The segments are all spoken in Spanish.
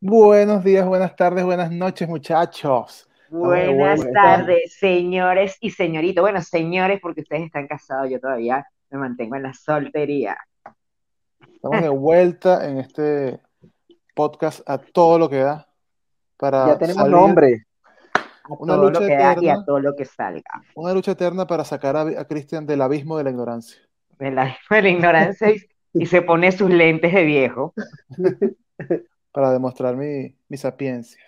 Buenos días, buenas tardes, buenas noches, muchachos. Buenas tardes, señores y señoritos. Bueno, señores, porque ustedes están casados, yo todavía me mantengo en la soltería. Estamos de vuelta en este podcast a todo lo que da. Para ya tenemos nombre. A una todo lucha lo que eterna, da y a todo lo que salga. Una lucha eterna para sacar a, a Cristian del abismo de la ignorancia. Del abismo de la ignorancia y, y se pone sus lentes de viejo. para demostrar mi, mi sapiencia.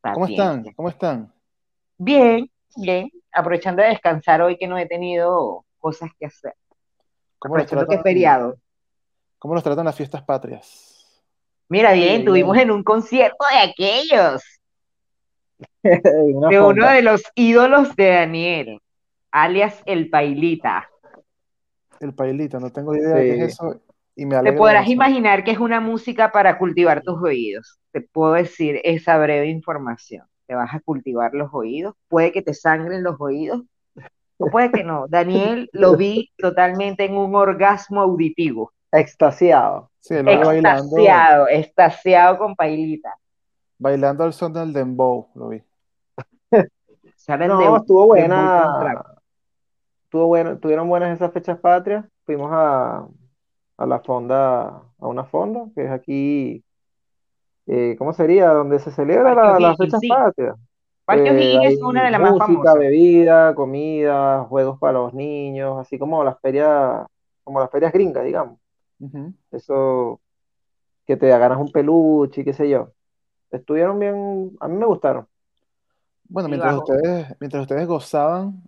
¿Cómo están? ¿Cómo están? Bien, bien. Aprovechando de descansar hoy que no he tenido cosas que hacer. ¿Cómo Aprovechando que es feriado. ¿Cómo los tratan las fiestas patrias? Mira, bien, Bien. tuvimos en un concierto de aquellos, de uno de los ídolos de Daniel, alias El Pailita. El pailita, no tengo idea de qué es eso y me Te podrás imaginar que es una música para cultivar tus oídos. Te puedo decir esa breve información. Te vas a cultivar los oídos. Puede que te sangren los oídos o puede que no. Daniel lo vi totalmente en un orgasmo auditivo. Extasiado. Sí, el hombre bailando, Extasiado, extasiado con Pailita. bailando al son del dembow, lo vi. ¿Sabes? No, De- estuvo buena. Estuvo bueno, tuvieron buenas esas fechas patrias. Fuimos a, a la fonda, a una fonda, que es aquí, eh, ¿cómo sería? Donde se celebra la- las fechas sí. patrias. Parque Eh, es una de las más música, famosas. bebida, comida, juegos para los niños, así como las ferias, como las ferias gringas, digamos. Eso que te ganas un peluche y qué sé yo. Estuvieron bien, a mí me gustaron. Bueno, Sí, mientras bajo. ustedes, mientras ustedes gozaban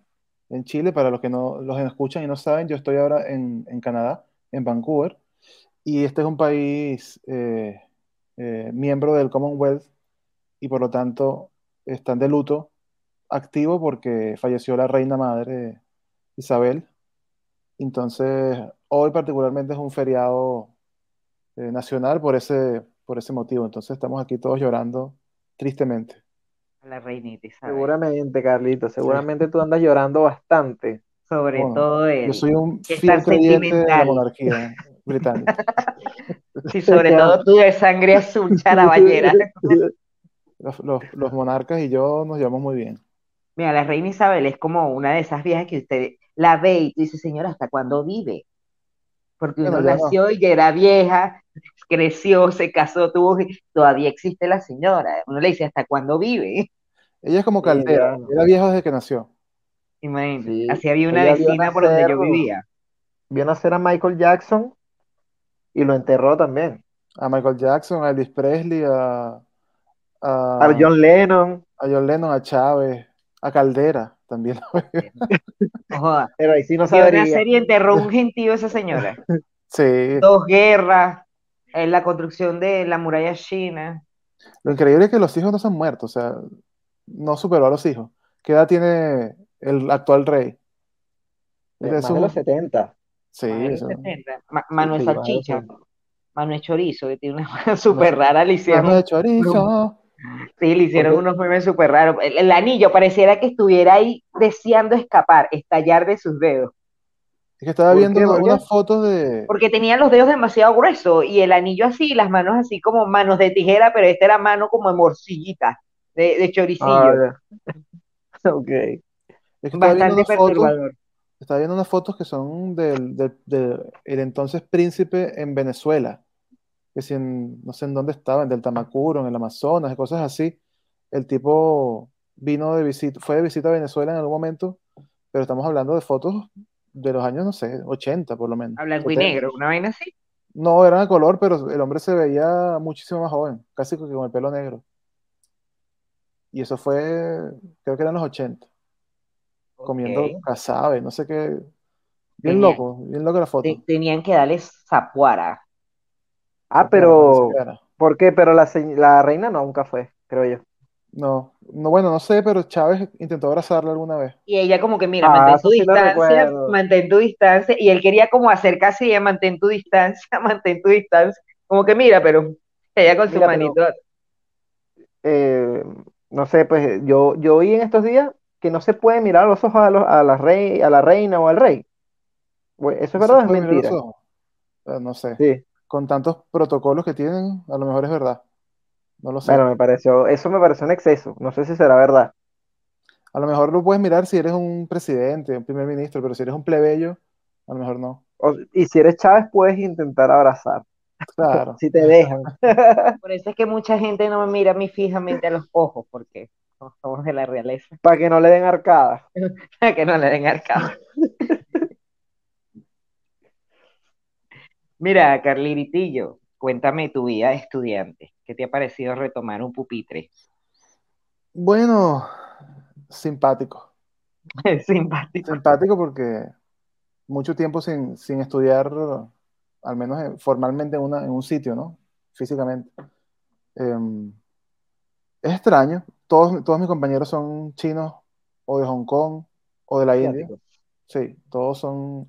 en Chile, para los que no los escuchan y no saben, yo estoy ahora en, en Canadá, en Vancouver, y este es un país eh, eh, miembro del Commonwealth y por lo tanto están de luto activo porque falleció la reina madre Isabel. Entonces, hoy particularmente es un feriado eh, nacional por ese, por ese motivo. Entonces, estamos aquí todos llorando tristemente. La reinita Isabel. Seguramente, Carlito, seguramente tú andas llorando bastante. Sobre Bueno, todo él. Yo soy un que es fiel tan creyente de la sentimental. monarquía británica. Sí, sobre todo tú de sangre azul, charaballera. Los, los- los monarcas y yo nos llevamos muy bien. Mira, la reina Isabel es como una de esas viejas que usted la ve y dice, señora, ¿hasta cuándo vive? Porque uno Bueno, ya no. nació y ya era vieja, creció, se casó, tuvo, todavía existe la señora. Uno le dice, ¿hasta cuándo vive? Ella es como Caldera, era vieja desde que nació. Imagínate. Sí, Así había una ella vecina por donde yo vivía. Vio nacer a Michael Jackson y lo enterró también. A Michael Jackson, a Elvis Presley, a, a, A John Lennon, a John Lennon, a Chávez, a Caldera también. Pero ahí sí no sabría. nacer y enterró un gentío esa señora. Sí, Dos guerras, en la construcción de la muralla china. lo increíble es que los hijos no se han muerto, o sea, no superó a los hijos. ¿Qué edad tiene el actual rey? Es de más de esos- los 70. Sí, los eso. 70. Ma- Manuel Sí, Salchicha, 70. Manuel Chorizo, que tiene una súper rara, le hicieron, Mano de chorizo. sí, le hicieron unos memes súper raros. El, el anillo pareciera que estuviera ahí deseando escapar, estallar de sus dedos, Es que estaba ¿Por viendo qué? una- ¿Por qué? unas fotos de... porque tenía los dedos demasiado gruesos y el anillo así, las manos así como manos de tijera, pero esta era mano como de morcillita, de, de choricillo. Ah. Ok. Es que estaba viendo Bastante unas fotos, perturbador. estaba viendo unas fotos que son del, del- del- el entonces príncipe en Venezuela, que si en- no sé en dónde estaba, en del Tamacuro, en el Amazonas, cosas así. El tipo vino de visita, fue de visita a Venezuela en algún momento, pero estamos hablando de fotos de los años, no sé, 80 por lo menos. A blanco y 70. negro, una vaina así. No, eran a color, pero el hombre se veía muchísimo más joven, casi que con el pelo negro. Y eso fue, creo que eran los 80, comiendo Ok. casabe, no sé qué. Bien Tenía- loco, bien loca la foto. Te- tenían que darle zapuara. Ah, No pero. ¿por qué? Pero la, la reina nunca fue, creo yo. No, no, bueno, no sé, pero Chávez intentó abrazarla alguna vez. Y ella como que, mira, Ah, mantén tu sí distancia, mantén tu distancia. Y él quería como acercarse y ella, mantén tu distancia, mantén tu distancia. Como que, mira, pero ella con su pero- manito. Eh, no sé, pues yo, yo oí en estos días que no se puede mirar a los ojos a, los- a la rey, a la reina o al rey. Bueno, ¿Eso es verdad o es mentira? No sé. Sí. Con tantos protocolos que tienen, a lo mejor es verdad. No lo sé. Bueno, me pareció, eso me pareció un exceso. No sé si será verdad. A lo mejor lo puedes mirar si eres un presidente, un primer ministro, pero si eres un plebeyo, a lo mejor no. O- y si eres Chávez, puedes intentar abrazar. Claro. Si te dejan. Por eso es que mucha gente no me mira a mí fijamente a los ojos, porque somos de la realeza, Para que no le den arcada. que no le den arcado. Mira, Carliritillo, cuéntame tu vida de estudiante. ¿Qué te ha parecido retomar un pupitre? Bueno, simpático. Simpático. Simpático porque mucho tiempo sin, sin estudiar, al menos eh, formalmente en, una, en un sitio, ¿no? Físicamente. Em, es extraño. Todos, todos mis compañeros son chinos o de Hong Kong o de la India. Sí, todos son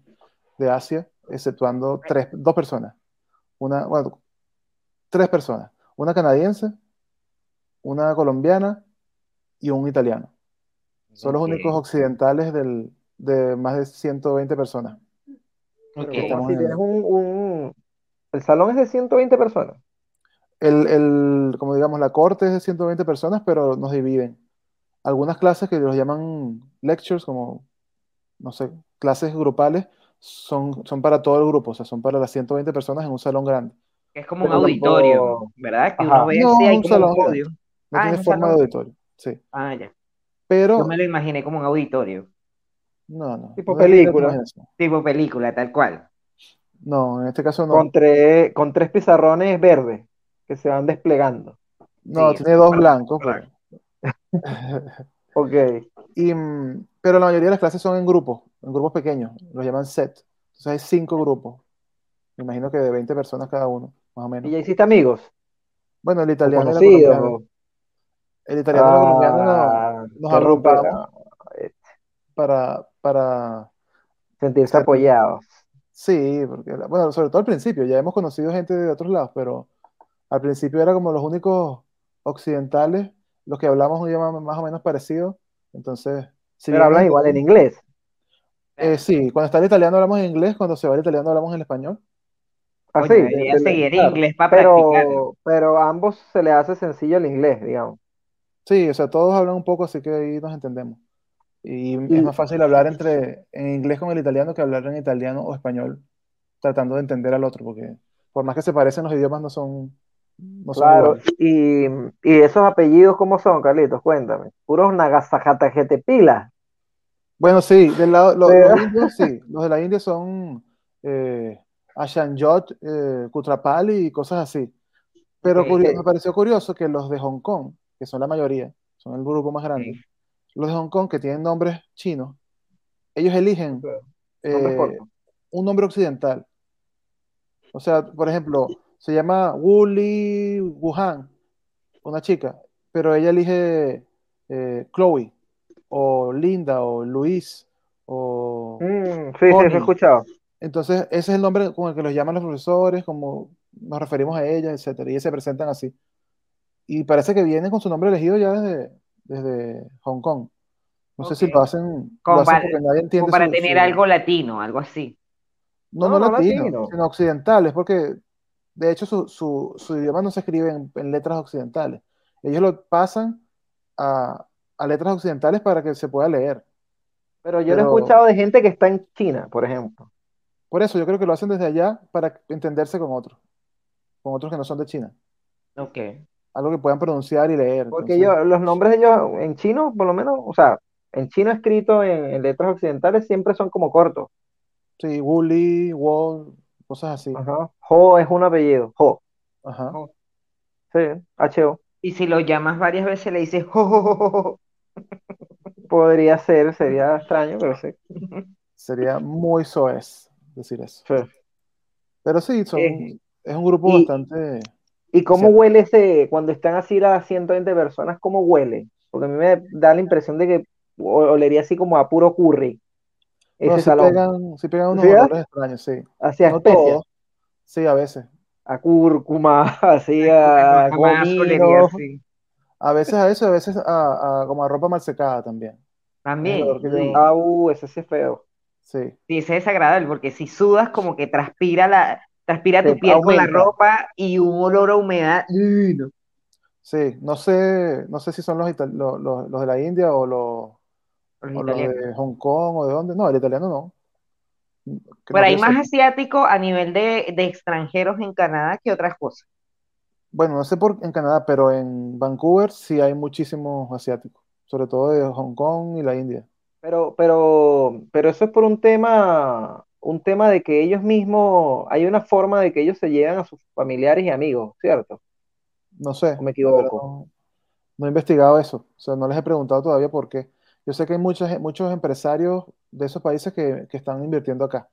de Asia, exceptuando tres, dos personas. Una, bueno, tres personas. Una canadiense, una colombiana y un italiano. Son los únicos occidentales del, de más de 120 personas. si tienes un, un- El salón es de 120 personas. El, el, como digamos, la corte es de 120 personas, pero nos dividen. Algunas clases que los llaman lectures, como, no sé, clases grupales, son, son para todo el grupo, o sea, son para las 120 personas en un salón grande. Es como un Pero auditorio, tampoco- ¿verdad? Que Ajá. uno ve No, así, hay un como un salón podio. No Ah, tiene es un forma de salón. auditorio, sí. Ah, ya. Pero, Yo me lo imaginé como un auditorio, no, no. Tipo no película. tipo película, tal cual. No, en este caso no. Con tres, con tres pizarrones verdes que se van desplegando. No, Sí, tiene dos para- blancos, para- pero- Ok. Y, mm, pero la mayoría de las clases son en grupos, en grupos pequeños, los llaman set. Entonces hay cinco grupos. Me imagino que de 20 personas cada uno, más o ¿Y menos. ya hiciste amigos? Bueno, el ¿O italiano y la El italiano y Ah, nos qué romper- agrupamos para, para, sentirse Ser- apoyados. sí, porque, bueno, sobre todo al principio, ya hemos conocido gente de otros lados, pero al principio era como los únicos occidentales, los que hablamos un idioma más o menos parecido. Entonces, si Pero hablan igual en inglés. Eh, sí, cuando está el italiano hablamos en inglés, cuando se va el italiano hablamos en español. Así. Debería seguir claro. inglés para practicar. Pero, pero a ambos se les hace sencillo el inglés, digamos. Sí, o sea, todos hablan un poco, así que ahí nos entendemos. Y Y- es más fácil hablar entre, en inglés con el italiano que hablar en italiano o español, tratando de entender al otro, porque por más que se parecen, los idiomas no son, no Claro. Y, y esos apellidos, ¿cómo son, Carlitos? Cuéntame. Puros Nagasajatajetepila. Bueno, sí, del lado, los indios, sí, los de la India son eh, Ashanjot, eh, Kutrapali y cosas así. Pero me pareció curioso que los de Hong Kong, que son la mayoría, son el grupo más grande, los de Hong Kong que tienen nombres chinos, ellos eligen eh, un nombre occidental. O sea, por ejemplo, se llama Li Wuhan, una chica, pero ella elige eh, Chloe, o Linda, o Luis, o... Mm, sí, sí, Connie. sí, he escuchado. Entonces, ese es el nombre con el que los llaman los profesores, como nos referimos a ellas, etcétera, y ellas se presentan así. Y parece que vienen con su nombre elegido ya desde, desde Hong Kong. No sé si lo hacen, Como lo hacen para- porque nadie entiende Como para su- tener su- algo latino, algo así. No, No, no no latino, latino. sino occidentales, porque de hecho su, su, su idioma no se escribe en, en letras occidentales. Ellos lo pasan a, a letras occidentales para que se pueda leer. Pero yo lo he escuchado de gente que está en China, por ejemplo. Por eso yo creo que lo hacen desde allá para entenderse con otros, con otros que no son de China. Ok. Algo que puedan pronunciar y leer. Porque Entonces, yo, los nombres de ellos en chino, por lo menos, o sea, en chino escrito en, en letras occidentales siempre son como cortos. Sí, Wuli, Wall, cosas así. Ajá. Ho es un apellido. Ho. Ajá. Sí, H-O. Y si lo llamas varias veces, le dices, "Jo, jo, jo, jo, jo". Podría ser, sería extraño, pero sí. Sería muy soez decir eso. Sí. Pero sí, son, Eh, es un grupo y- bastante... ¿Y cómo Cierto. huele ese, cuando están así las 120 personas, cómo huele? Porque a mí me da la impresión de que olería así como a puro curry, Ese sí salón. pegan, sí pegan unos ¿Sí, ah? olores extraños, sí. Hacia No especias, todos. Sí, a veces. a cúrcuma, así a así. A veces a eso, a veces a, a- como a ropa mal secada también. También. sí. Ah, uh, ese sí es feo. Sí. Sí, ese es desagradable porque si sudas como que transpira la, transpira tu piel con la aumenta. ropa y un olor a humedad. ¡uy, no! Sí, no sé, no sé si son los, ital- lo- lo- los de la India o los, Los o italianos. de Hong Kong o de dónde. No, el italiano no. Hay que yo más sepa. asiáticos a nivel de, de extranjeros en Canadá que otras cosas. Bueno, no sé por en Canadá, pero en Vancouver sí hay muchísimos asiáticos, sobre todo de Hong Kong y la India. Pero, pero, pero eso es por un tema, un tema de que ellos mismos, hay una forma de que ellos se llegan a sus familiares y amigos, ¿cierto? No sé, ¿O me equivoco? no, no he investigado eso. O sea, no les he preguntado todavía por qué. Yo sé que hay muchos, muchos empresarios de esos países que, que están invirtiendo acá.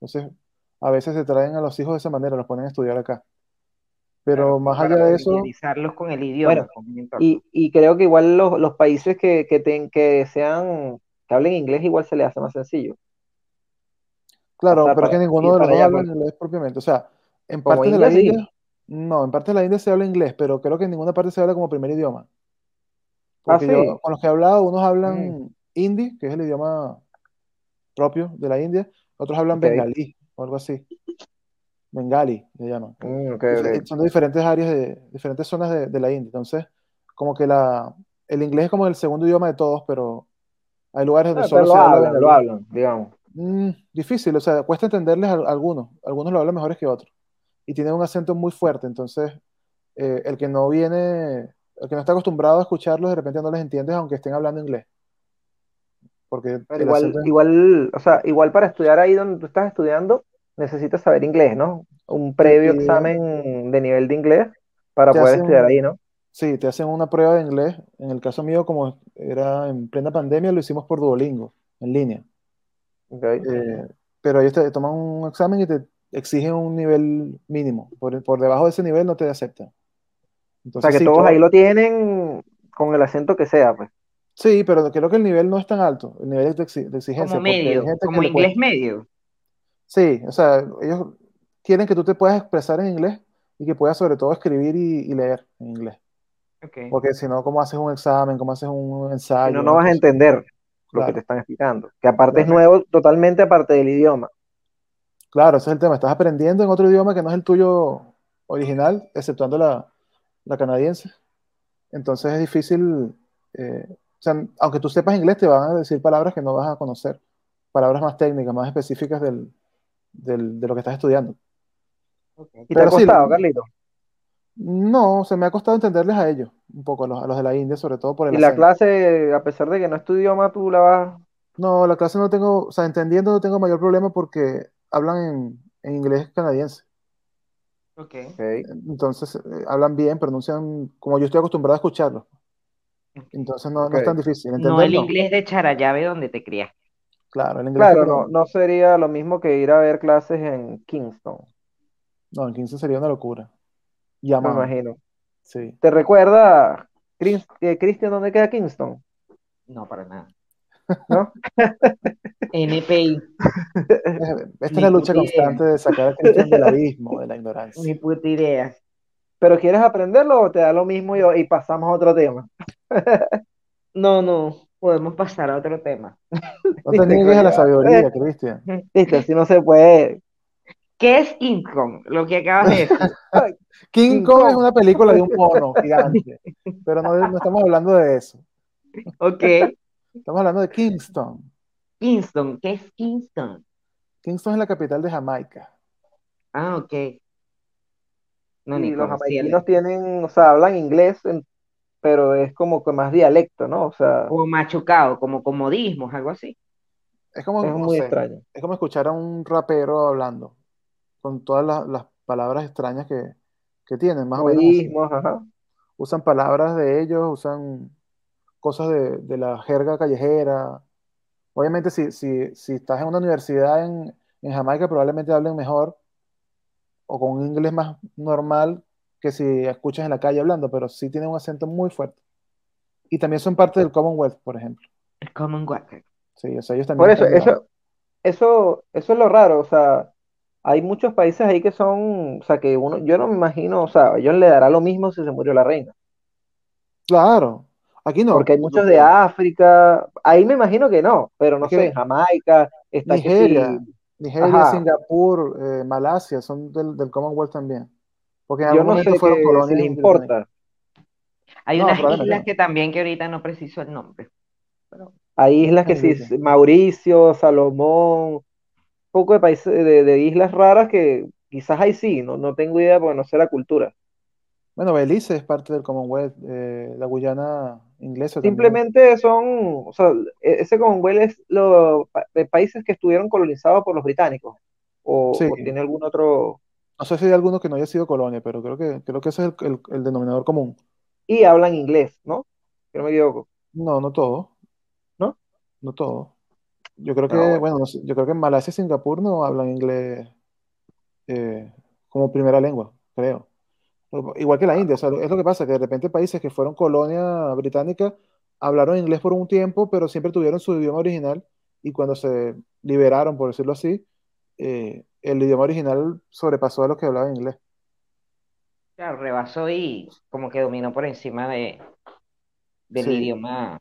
Entonces, a veces se traen a los hijos de esa manera, los ponen a estudiar acá. Pero Claro, más para allá de eso, con el idioma. Bueno, y, y creo que igual los, los países que, que, ten- que sean, que hablen inglés igual se les hace más sencillo. O claro, sea, pero es que para ninguno de los para dos habla pues. inglés propiamente. O sea, en Como partes de la India, sí. No, en partes de la India se habla inglés, pero creo que en ninguna parte se habla como primer idioma. Ah, yo, con los que he hablado, unos Mm, hablan hindi, que es el idioma propio de la India, otros hablan ok. bengalí o algo así. Bengali le llaman. Mm. Son de diferentes áreas, de diferentes zonas de, de la India. Entonces, como que la, el inglés es como el segundo idioma de todos, pero hay lugares donde Ah, solo se habla hablan, lo hablan, digamos. Mm, difícil, o sea, cuesta entenderles a, a algunos. Algunos lo hablan mejores que otros. Y tienen un acento muy fuerte. Entonces, eh, el que no viene, el que no está acostumbrado a escucharlos, de repente no les entiendes, aunque estén hablando inglés. Porque Pero igual, o sea, igual para estudiar ahí donde tú estás estudiando, necesitas saber inglés, ¿no? Un previo examen de nivel de inglés para te poder estudiar ahí, ¿no? sí, te hacen una prueba de inglés. En el caso mío, como era en plena pandemia, lo hicimos por Duolingo, en línea. Eh, pero ellos te toman un examen y te exigen un nivel mínimo. Por, por debajo de ese nivel no te aceptan. O sea, que sí, todos todo, ahí lo tienen con el acento que sea, pues. sí, pero creo que el nivel no es tan alto, el nivel de, exi- de Como exigencia, medio, como le inglés medio. Sí, o sea, ellos quieren que tú te puedas expresar en inglés y que puedas sobre todo escribir y, y leer en inglés. Ok. Porque si no, ¿cómo haces un examen? ¿Cómo haces un Si ensayo? no, no vas a entender lo que te están explicando. Que aparte es nuevo, totalmente aparte del idioma. claro, ese es el tema. Estás aprendiendo en otro idioma que no es el tuyo original, exceptuando la, la canadiense. Entonces es difícil, eh, o sea, aunque tú sepas inglés, te van a decir palabras que no vas a conocer, palabras más técnicas, más específicas del, del- de lo que estás estudiando. ok. ¿Y te ha Pero sí, costado, Carlito? no, se me ha costado entenderles a ellos, un poco, a los, a los de la India, sobre todo por el Y la acento. clase, a pesar de que no es tu idioma, tú la vas... No, la clase no tengo, o sea, entendiendo no tengo mayor problema porque hablan en, en inglés canadiense. Ok. Ok. Entonces, eh, hablan bien, pronuncian como yo estoy acostumbrado a escucharlos. ok. Entonces, no, no es tan difícil. No el no. inglés de Charallave donde te criaste. Claro, el inglés Claro, no, no sería lo mismo que ir a ver clases en Kingston, No, en 15 sería una locura. me Llaman, imagino. sí. ¿Te recuerda, Chris- eh, Cristian, dónde queda Kingston? No, para nada. ¿No? NPI, Es- Esta es ni la lucha idea. constante de sacar a Cristian del abismo, de la Ni ignorancia. puta idea. ¿Pero quieres aprenderlo o te da lo mismo y, y pasamos a otro tema? No, no. Podemos pasar a otro tema. No te niegues a la sabiduría, Cristian. Viste, así no se puede. ¿Qué es King Kong? Lo que acabas de decir. King King Kong es una película de un mono gigante, pero no, no estamos hablando de eso. Ok. Estamos hablando de Kingston. Kingston. ¿Qué es Kingston? Kingston es la capital de Jamaica. Ah, ok. No, Y los jamaiquinos tienen, o sea, hablan inglés, en- pero es como que más dialecto, ¿no? O sea, Como machucado, como comodismos, algo así. Es como, es muy sé, extraño. es como escuchar a un rapero hablando, con todas las, las palabras extrañas que, que tienen, más o menos así. Modismos, ajá. Usan palabras de ellos, usan cosas de, de la jerga callejera. Obviamente, si, si, si estás en una universidad en, en Jamaica, probablemente hablen mejor o con un inglés más normal que si escuchas en la calle hablando, pero sí tienen un acento muy fuerte. Y también son parte del Commonwealth, por ejemplo. El Commonwealth. Sí, o sea, ellos Por también eso, están debajo. eso, eso, eso es lo raro, o sea, hay muchos países ahí que son, o sea, que uno, yo no me imagino, o sea, a ellos le dará lo mismo si se murió la reina, Claro, aquí no. porque hay muchos de África, ahí me imagino que no, pero no sé, Jamaica, está Nigeria, sí, Nigeria, ajá, Singapur, eh, Malasia son del, del Commonwealth también. Porque en yo algún no momento sé fueron colonias les importa, Hay No, unas islas no. que también que ahorita no preciso el nombre. Pero Hay islas que sí. Mauricio, Salomón, un poco de países, de, de islas raras que quizás ahí sí, no, no tengo idea porque no sé la cultura. Bueno, Belice es parte del Commonwealth, eh, la Guyana inglesa también. Simplemente son, o sea, e- ese Commonwealth es los de países que estuvieron colonizados por los británicos, o, Sí, o tiene algún otro, no sé si hay alguno que no haya sido colonia, pero creo que, creo que ese es el, el- el denominador común. y hablan inglés, ¿no? Si no me equivoco, No, no todo, ¿no? no todo. Yo creo Ah, que, bueno. bueno, no sé, yo creo que en Malasia y Singapur no hablan inglés eh, como primera lengua, creo. Igual que la India, o sea, es lo que pasa, que de repente países que fueron colonia británica hablaron inglés por un tiempo, pero siempre tuvieron su idioma original y cuando se liberaron, por decirlo así, eh, el idioma original sobrepasó a los que hablaban inglés. claro, rebasó y como que dominó por encima de, del Sí, idioma.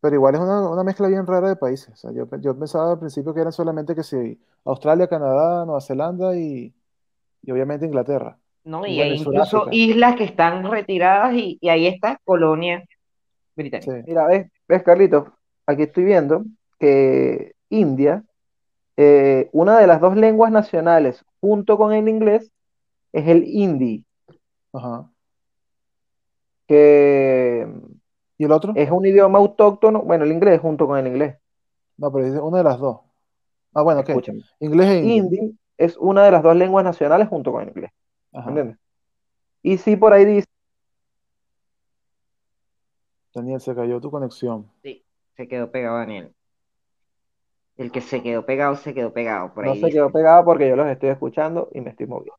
pero igual es una, una mezcla bien rara de países. O sea, yo, yo pensaba al principio que eran solamente que sí, Australia, Canadá, Nueva Zelanda y, y obviamente Inglaterra. ¿No? Y bueno, hay incluso Sudáfrica. islas que están retiradas y, y ahí está colonia británica. Sí, Mira, ves, ves, Carlitos, aquí estoy viendo que India, eh, una de las dos lenguas nacionales junto con el inglés es el hindi, ajá. que ¿Y el otro? es un idioma autóctono, bueno, el inglés junto con el inglés, No, pero dice una de las dos. Ah, bueno, ok. escúchame. Inglés e hindi. Hindi es una de las dos lenguas nacionales junto con el inglés, ¿me Ajá. Entiendes? Y sí, por ahí dice, Daniel, se cayó tu conexión. Sí, se quedó pegado Daniel. El que se quedó pegado, se quedó pegado, por no ahí se dice. quedó pegado porque yo los estoy escuchando y me estoy moviendo.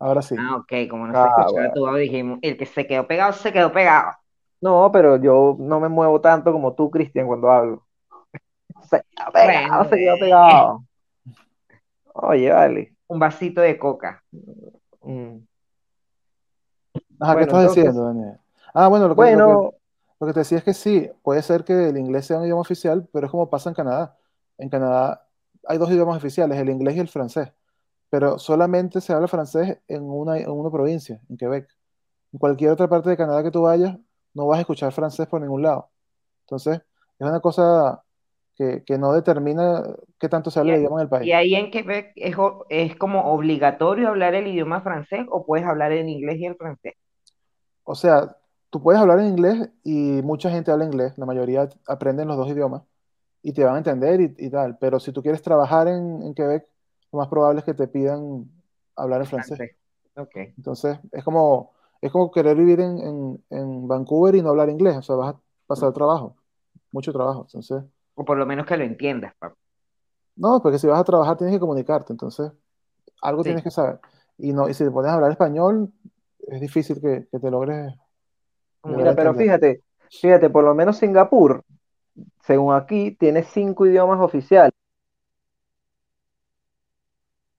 Ahora sí. Ah, ok, como no se Ah, escuchaba bueno. tu voz, dijimos, el que se quedó pegado, se quedó pegado. No, pero yo no me muevo tanto como tú, Cristian, cuando hablo. Se quedó pegado, Bueno, se quedó eh, pegado. Oye, vale. un vasito de coca. Mm. Ajá, ¿qué estás entonces, diciendo, Daniel? Ah, bueno, lo que, lo que, bueno, lo que te decía es que sí, puede ser que el inglés sea un idioma oficial, pero es como pasa en Canadá. En Canadá hay dos idiomas oficiales, el inglés y el francés, pero solamente se habla francés en una, en una provincia, en Quebec. En cualquier otra parte de Canadá que tú vayas, no vas a escuchar francés por ningún lado. Entonces, es una cosa que, que no determina qué tanto se Y, habla el idioma en el y país. ahí en Quebec es, es como obligatorio hablar el idioma francés o puedes hablar el inglés y el francés. O sea, tú puedes hablar en inglés y mucha gente habla inglés, la mayoría aprenden los dos idiomas y te van a entender y, y tal, pero si tú quieres trabajar en, en Quebec, lo más probable es que te pidan hablar en francés. Entonces, es como, es como querer vivir en, en, en Vancouver y no hablar inglés, o sea, vas a pasar trabajo, mucho trabajo. Entonces, O por lo menos que lo entiendas, papá. no, porque si vas a trabajar tienes que comunicarte, entonces algo tienes que saber. Y, no, y si te pones a hablar español, es difícil que, que te logres mira, pero entender. fíjate, fíjate, por lo menos Singapur, según aquí, tiene cinco idiomas oficiales.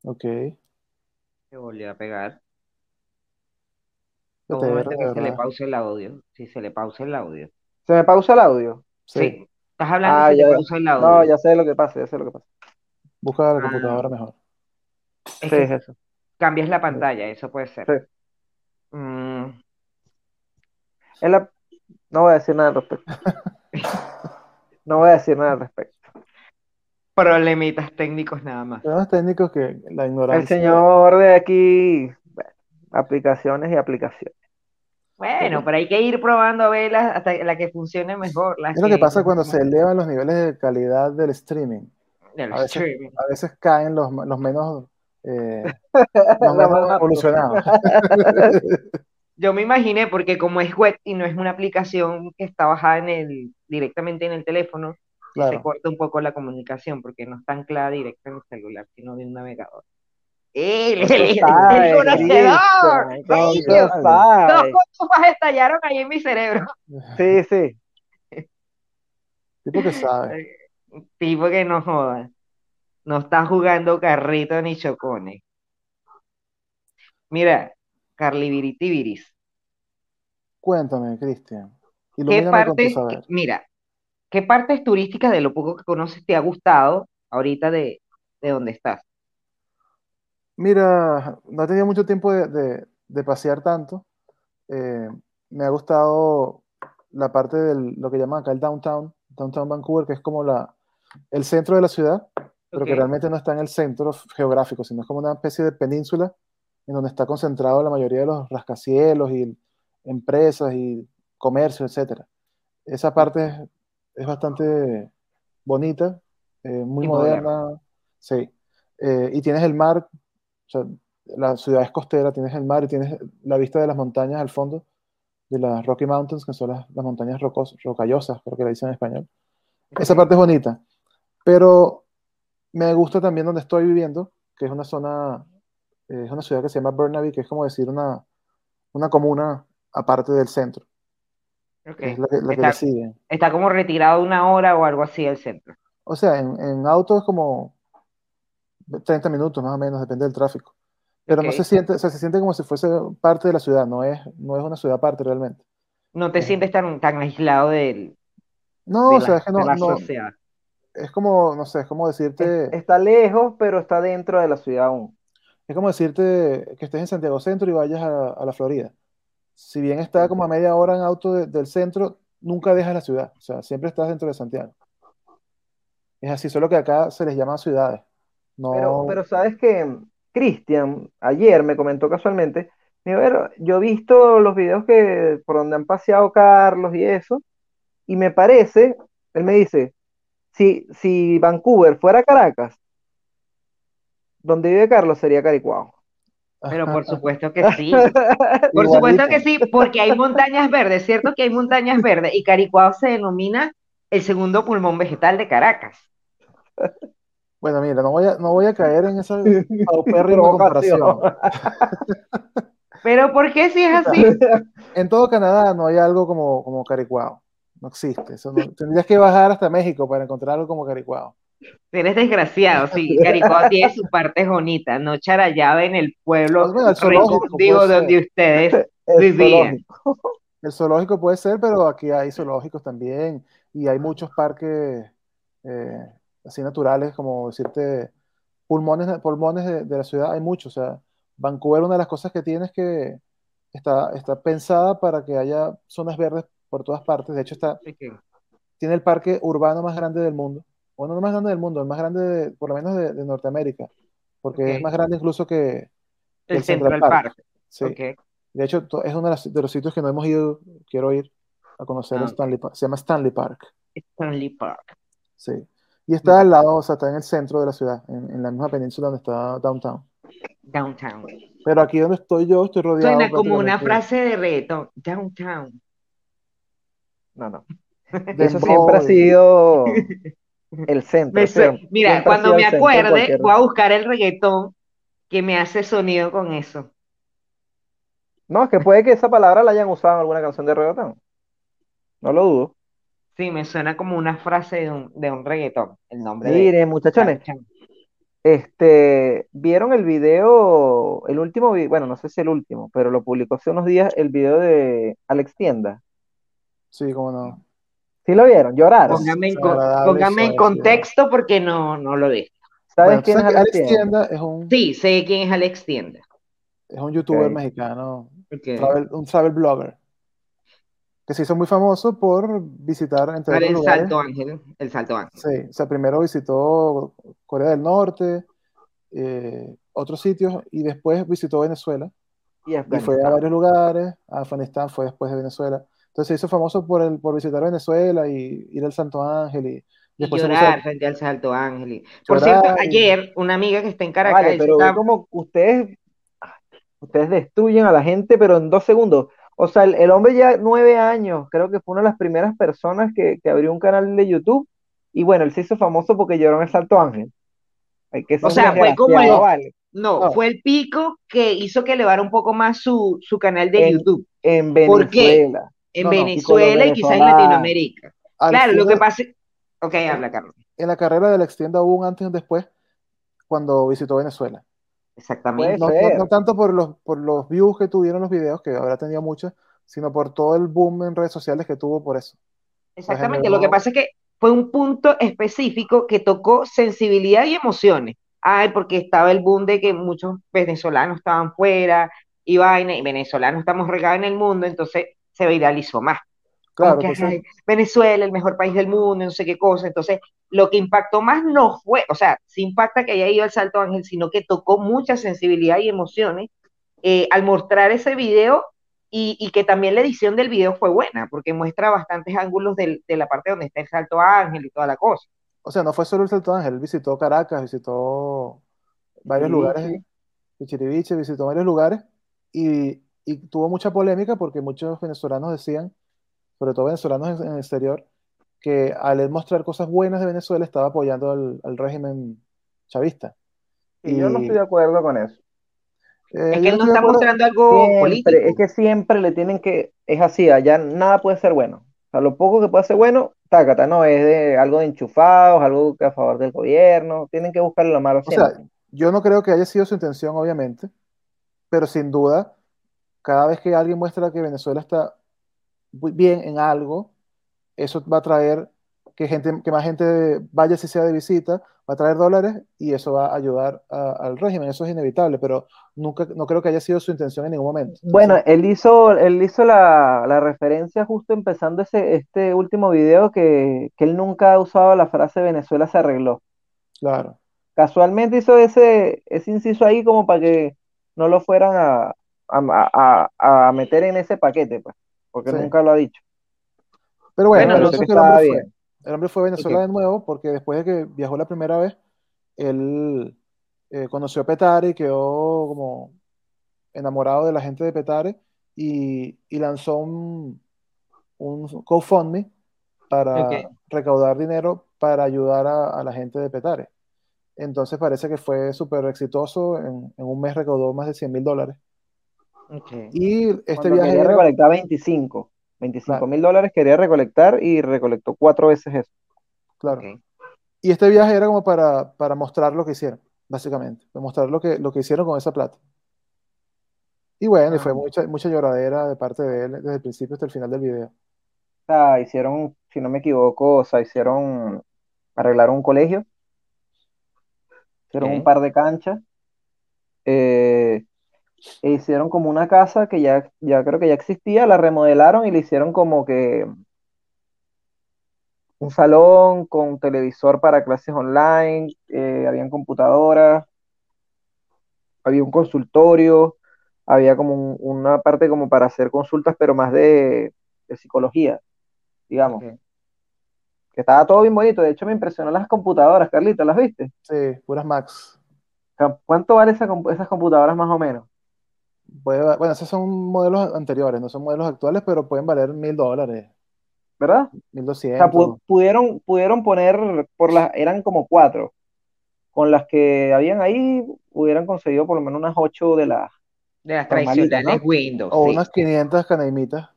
Ok, se volvió a pegar. Todo un momento que se le pause el audio. Si se le pausa el audio. ¿Se me pausa el audio? Sí, Sí, estás hablando Ah, se te ya, el no, audio. ya sé lo que pasa, ya sé lo que pasa. busca la Ah, computadora mejor. es Sí, que es eso. cambias la pantalla, eso puede ser. Sí. Mm, la- No voy a decir nada al respecto. No voy a decir nada al respecto. problemitas técnicos nada más. Tenemos técnicos que la El ignorancia, señor de aquí, bueno, aplicaciones y aplicaciones. Bueno, pero hay que ir probando a verlas hasta la que funcione mejor, las es lo que que pasa cuando se elevan los niveles de calidad del streaming. Del A veces, streaming. a veces caen los, los menos, eh, los menos evolucionados. Yo me imaginé, porque como es web y no es una aplicación que está bajada en el, directamente en el teléfono, se corta un poco la comunicación, porque no está anclada directa en el celular, sino de un navegador. ¡El, el, ¿Cuánto el, el sabe, conocedor! Dos cotufas estallaron ahí en mi cerebro. Sí, sí. Tipo que sabe. Tipo que no joda. No está jugando carrito ni chocones. Mira, Carly Viritiviris. Cuéntame, Cristian. ¿Qué partes, saber. mira, qué partes turísticas de lo poco que conoces te ha gustado ahorita de, de donde estás? Mira, no he tenido mucho tiempo de, de- de pasear tanto, eh, me ha gustado la parte de lo que llaman acá el downtown, downtown Vancouver, que es como la, el centro de la ciudad, pero que realmente no está en el centro geográfico, sino es como una especie de península en donde está concentrado la mayoría de los rascacielos y empresas y comercio, etcétera. Esa parte es, es bastante bonita, eh, muy Y moderna, sí. Eh, y tienes el mar, o sea, la ciudad es costera, tienes el mar y tienes la vista de las montañas al fondo, de las Rocky Mountains, que son las, las montañas rocos, rocallosas, creo que le dicen en español. Esa parte es bonita, pero me gusta también donde estoy viviendo, que es una zona, eh, es una ciudad que se llama Burnaby, que es como decir una, una comuna aparte del centro, Ok. es la que, la que Está, le sigue. está como retirado una hora o algo así del centro. O sea, en, en auto es como 30 minutos más o menos, depende del tráfico. Pero no se siente, o sea, se siente como si fuese parte de la ciudad, no es, no es una ciudad aparte realmente. No te sientes tan, tan aislado del- no, de o sea, la, es que no, es como, no sé, es como Es- decirte, está lejos, pero está dentro de la ciudad aún. es como decirte que estés en Santiago Centro y vayas a, a la Florida. Si bien está como a media hora en auto de- del centro, nunca dejas la ciudad, o sea, siempre estás dentro de Santiago. Es así, solo que acá se les llama ciudades. Pero, No, pero sabes que Cristian ayer me comentó casualmente, me dijo, "Ver, yo he visto los videos que por donde han paseado Carlos y eso, y me parece, él me dice, si, si Vancouver fuera Caracas, donde vive Carlos sería Caricuao. Pero por supuesto que sí. Por supuesto que sí, porque hay montañas verdes, ¿cierto? Que hay montañas verdes y Caricuao se denomina el segundo pulmón vegetal de Caracas. Bueno, mira, no voy a, no voy a caer en esa comparación. Pero ¿por qué si es así? En todo Canadá no hay algo como, como Caricuao. No existe. Eso no- tendrías que bajar hasta México para encontrar algo como Caricuao. Eres desgraciado, sí. Caricuao tiene su parte bonita, no Charallave en el pueblo el ser. donde ustedes El vivían. zoológico. El zoológico puede ser, pero aquí hay zoológicos también y hay muchos parques eh, así naturales, como decirte, pulmones, pulmones de, de la ciudad, hay muchos. O sea, Vancouver, una de las cosas que tiene es que está, está pensada para que haya zonas verdes por todas partes. De hecho, está, tiene el parque urbano más grande del mundo. Bueno, no más grande del mundo, el más grande, de- por lo menos de, de Norteamérica, porque es más grande incluso que, que El Central Park. Sí. De hecho, es uno de los, de los sitios que no hemos ido, quiero ir a conocer Ah. Stanley Park. Se llama Stanley Park, Stanley Park. sí. Y está al lado, o sea, está en el centro de la ciudad, en, en la misma península donde está Downtown. Downtown. Pero aquí donde estoy yo, estoy rodeado Suena como una frase de reggaetón. Downtown. No, no. de Eso siempre ha sido el centro. Siempre- Mira, siempre cuando me acuerde, voy a buscar el reggaetón que me hace sonido con eso. No, es que puede que esa palabra la hayan usado en alguna canción de reggaetón. No lo dudo. Sí, me suena como una frase de un, de un reggaetón, el nombre de Miren, muchachones, este, ¿vieron el video, el último video, bueno, no sé si el último, pero lo publicó hace unos días el video de Alex Tienda? Sí, cómo no. ¿Sí lo vieron? Lloraron. Póngame en, con- Desagradable póngame en eso, contexto porque no, no lo vi. ¿Sabes Bueno, quién es Alex Tienda? Tienda es un, Sí, sé quién es Alex Tienda. es un youtuber mexicano, travel- un travel blogger, que se hizo muy famoso por visitar, entre Para otros el lugares, Salto Ángel, el Salto Ángel. Sí, o sea, primero visitó Corea del Norte, eh, otros sitios, y después visitó Venezuela, Y y fue a varios lugares, a Afganistán fue después de Venezuela. Entonces se hizo famoso por, el, por visitar Venezuela y ir al Santo Ángel, y después llorar frente al Salto Ángel. y- Por cierto, y- ayer una amiga que está en Caracas, Vale, pero como ustedes, ustedes destruyen a la gente, pero en dos segundos. O sea, el, el hombre ya nueve años, creo que fue una de las primeras personas que, que abrió un canal de YouTube. Y bueno, él se hizo famoso porque lloró en el Salto Ángel. Hay que O sea, fue como el- vale. no, No. fue el pico que hizo que elevara un poco más su, su canal de En- YouTube En ¿Por qué? Venezuela. en No, y Venezuela y quizás en. Latinoamérica. Claro, lo que pasa. Ok, habla, Carlos. en la carrera de la extienda hubo un antes y un después cuando visitó Venezuela. Exactamente. No, no- ser. no tanto por los, por los views que tuvieron los videos, que habrá tenido muchos, sino por todo el boom en redes sociales que tuvo por eso. Exactamente. generó- Lo que pasa es que fue un punto específico que tocó sensibilidad y emociones. Ay, porque estaba el boom de que muchos venezolanos estaban fuera y vaina, y venezolanos estamos regados en el mundo, entonces se viralizó más. Claro, que, Venezuela, el mejor país del mundo, no sé qué cosa. Entonces, lo que impactó más no fue, o sea, sí impacta que haya ido al Salto Ángel, sino que tocó mucha sensibilidad y emociones eh, al mostrar ese video y, y que también la edición del video fue buena, porque muestra bastantes ángulos del- de la parte donde está el Salto Ángel y toda la cosa. o sea, no fue solo el Salto Ángel, él visitó Caracas, visitó varios lugares, Chiribiche, visitó varios lugares y, y tuvo mucha polémica porque muchos venezolanos decían, sobre todo venezolanos en, en el exterior, que al él mostrar cosas buenas de Venezuela estaba apoyando al, al régimen chavista. Y yo no estoy de acuerdo con eso. eh, Es que él no está mostrando algo Siempre, político. es que siempre le tienen que, es así, allá nada puede ser bueno. O sea, lo poco que puede ser bueno, tácata, no, es de algo de enchufados, algo que a favor del gobierno, tienen que buscarle lo malo O sea, siempre. yo no creo que haya sido su intención, obviamente, pero sin duda, cada vez que alguien muestra que Venezuela está bien en algo, eso va a traer que gente, que más gente vaya si sea de visita, va a traer dólares y eso va a ayudar a- al régimen, eso es inevitable, pero nunca, no creo que haya sido su intención en ningún momento. Bueno, él hizo, él hizo la, la referencia justo empezando ese, este último video que, que él nunca ha usado la frase Venezuela se arregló. claro, Casualmente hizo ese, ese inciso ahí como para que no lo fueran a, a, a- a meter en ese paquete, pues, porque Sí. nunca lo ha dicho. pero bueno, Bueno, el hombre fue. bien. El hombre fue a Venezuela de nuevo porque después de que viajó la primera vez, él eh, conoció a Petare y quedó como enamorado de la gente de Petare y, y lanzó un, un GoFundMe para recaudar dinero para ayudar a, a la gente de Petare. Entonces parece que fue súper exitoso, en, en un mes recaudó más de 100 mil dólares. Y este Cuando viaje quería era, recolectar 25, 25 Claro. mil dólares quería recolectar y recolectó cuatro veces eso. claro, y este viaje era como para, para mostrar lo que hicieron, básicamente, para mostrar lo que, lo que hicieron con esa plata. Y bueno, y fue Ah. mucha, mucha lloradera de parte de él desde el principio hasta el final del video. O sea, hicieron, si no me equivoco, o sea, hicieron, arreglaron un colegio, hicieron un par de canchas, eh, e hicieron como una casa que ya, ya creo que ya existía, la remodelaron y le hicieron como que un salón con televisor para clases online, eh, habían computadoras, había un consultorio, había como un- una parte como para hacer consultas, pero más de, de psicología, digamos. Que estaba todo bien bonito. De hecho, me impresionó las computadoras, Carlita, ¿las viste? Sí, puras Max. ¿Cuánto vale esa esas computadoras más o menos? Puede- bueno, esos son modelos anteriores, no son modelos actuales, pero pueden valer mil dólares, ¿Verdad? mil O sea, pu- pudieron, pudieron poner por las, eran como cuatro. Con las que habían ahí, hubieran conseguido por lo menos unas ocho de las De las tradicionales ¿no? Windows, O sí. unas 500 canaimitas.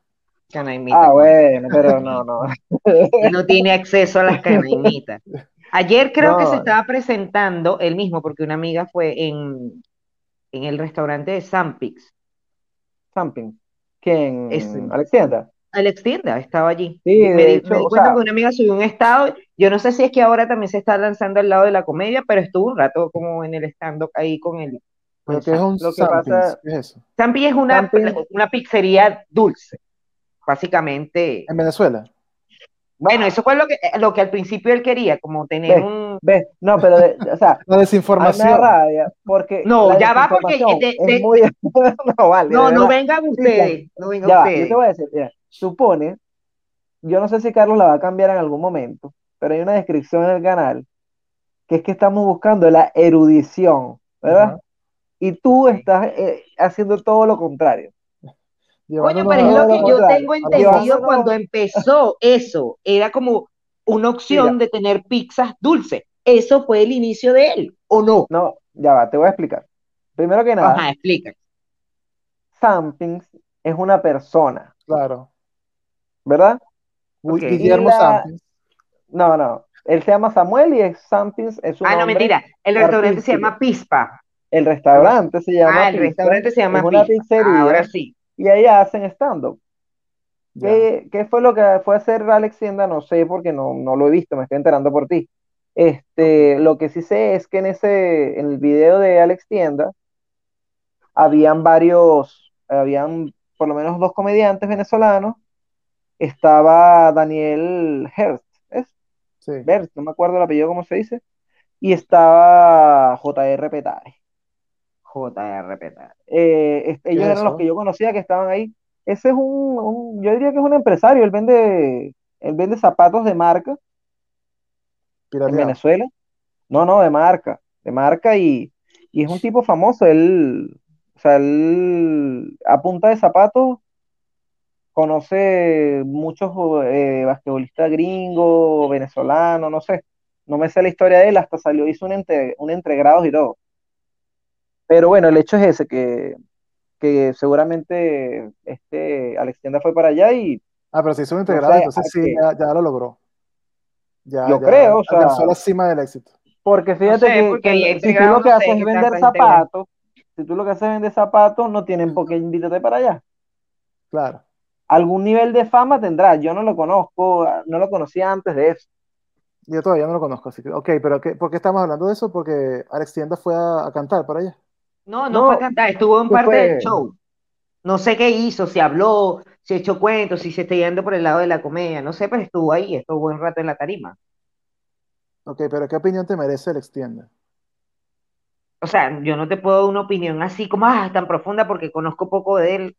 Canaimita, Ah, bueno, pero no, no. No tiene acceso a las canaimitas. Ayer creo que se estaba presentando él mismo, porque una amiga fue en, en el restaurante de Sampix. Samping. ¿Quién? Ese. Alexandra. Alex Tienda estaba allí. Sí, Me di, hecho, me di cuenta sea, que una amiga subió un estado. Yo no sé si es que ahora también se está lanzando al lado de la comedia, pero estuvo un rato como en el stand-up ahí con el, con ¿Pero el qué es un lo que Sampings? pasa, ¿Qué es eso? Sampi es una, una pizzería dulce, básicamente. En Venezuela. Bueno, eso fue lo que, lo que al principio él quería, como tener ves, un... ves, no, pero, de- o sea, La a desinformación. rabia porque No, la ya va porque de- es muy, no vale, no, no vengan ustedes, no vengan ya va, yo ustedes. te voy a decir, mira, supone, yo no sé si Carlos la va a cambiar en algún momento, pero hay una descripción en el canal que es que estamos buscando la erudición, ¿verdad? Y tú estás eh, haciendo todo lo contrario, Coño, pero es lo que yo tengo entendido cuando empezó eso. Era como una mira, opción de tener pizzas dulces. Eso fue el inicio de él, ¿o no? no, ya va, te voy a explicar. Primero que nada, Ajá, explica. Sampings es una persona, Claro. ¿verdad? Gu- Ok. Y Guillermo la, Sampings. no, no, él se llama Samuel y es Sampings es su Ah, no, mentira. El restaurante se llama Pispa. El restaurante se llama Ah, el Pizza, restaurante se es llama una Pispa. Ahora sí. Y ahí hacen stand-up. ¿Qué, qué fue lo que fue a hacer Alex Tienda? No sé porque no, no lo he visto, me estoy enterando por ti. Este, lo que sí sé es que en ese, en el video de Alex Tienda, habían varios, habían por lo menos dos comediantes venezolanos. Estaba Daniel Hertz, ¿es? Sí. Bertz, no me acuerdo el apellido, cómo se dice. Y estaba J.R. Petare. JR Petare. Eh, est- ellos es eran los que yo conocía que estaban ahí. Ese es un, un- yo diría que es un empresario, él vende, él vende zapatos de marca en. Venezuela. No, no, de marca, de marca y, y es un tipo famoso. Él, o sea, él a punta de zapatos conoce muchos eh, basquetbolistas gringos, venezolanos, no sé. No me sé la historia de él, hasta salió, hizo un, entre, un entregrados y todo. Pero bueno, el hecho es ese, que, que seguramente este Alex Tienda fue para allá y Ah, pero si hizo un integrado, entonces a sí, ya, ya lo logró. Ya, Yo ya creo, o sea, alcanzó la cima del éxito. Porque fíjate sé, que, porque que ahí si tú lo que no haces es vender zapatos, si tú lo que haces es vender zapatos, no tienen por qué invitarte para allá. Claro. Algún nivel de fama tendrá. Yo no lo conozco, no lo conocía antes de eso. Yo todavía no lo conozco, así que, ok, pero ¿qué, ¿por qué estamos hablando de eso? Porque Alex Tienda fue a, a cantar por allá. No, no fue a No, cantar, estuvo en parte del show. No sé qué hizo, si habló, si echó cuentos, si se está yendo por el lado de la comedia, no sé, pero estuvo ahí, estuvo buen rato en la tarima. Ok, pero ¿qué opinión te merece Alex Tienda? O sea, yo no te puedo dar una opinión así como, ah, tan profunda porque conozco poco de él,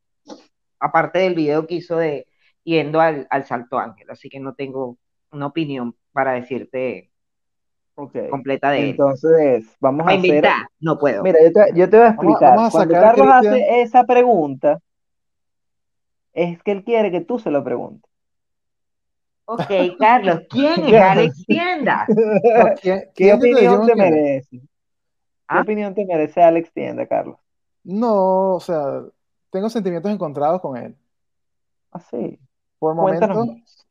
aparte del video que hizo de yendo al, al Salto Ángel, así que no tengo una opinión para decirte ok. completa de él. Entonces, vamos a Para hacer, no puedo. mira, yo te, yo te voy a a- explicar. vamos a Cuando a Carlos Cristian. hace esa pregunta, es que él quiere que tú se lo preguntes. Ok, Carlos, ¿quién es Alex Tienda? No, ¿quién, ¿Qué te opinión te merece? ¿Qué ¿Ah? opinión te merece Alex Tienda, Carlos? No, o sea, tengo sentimientos encontrados con él. Así, Por cuéntanos momentos.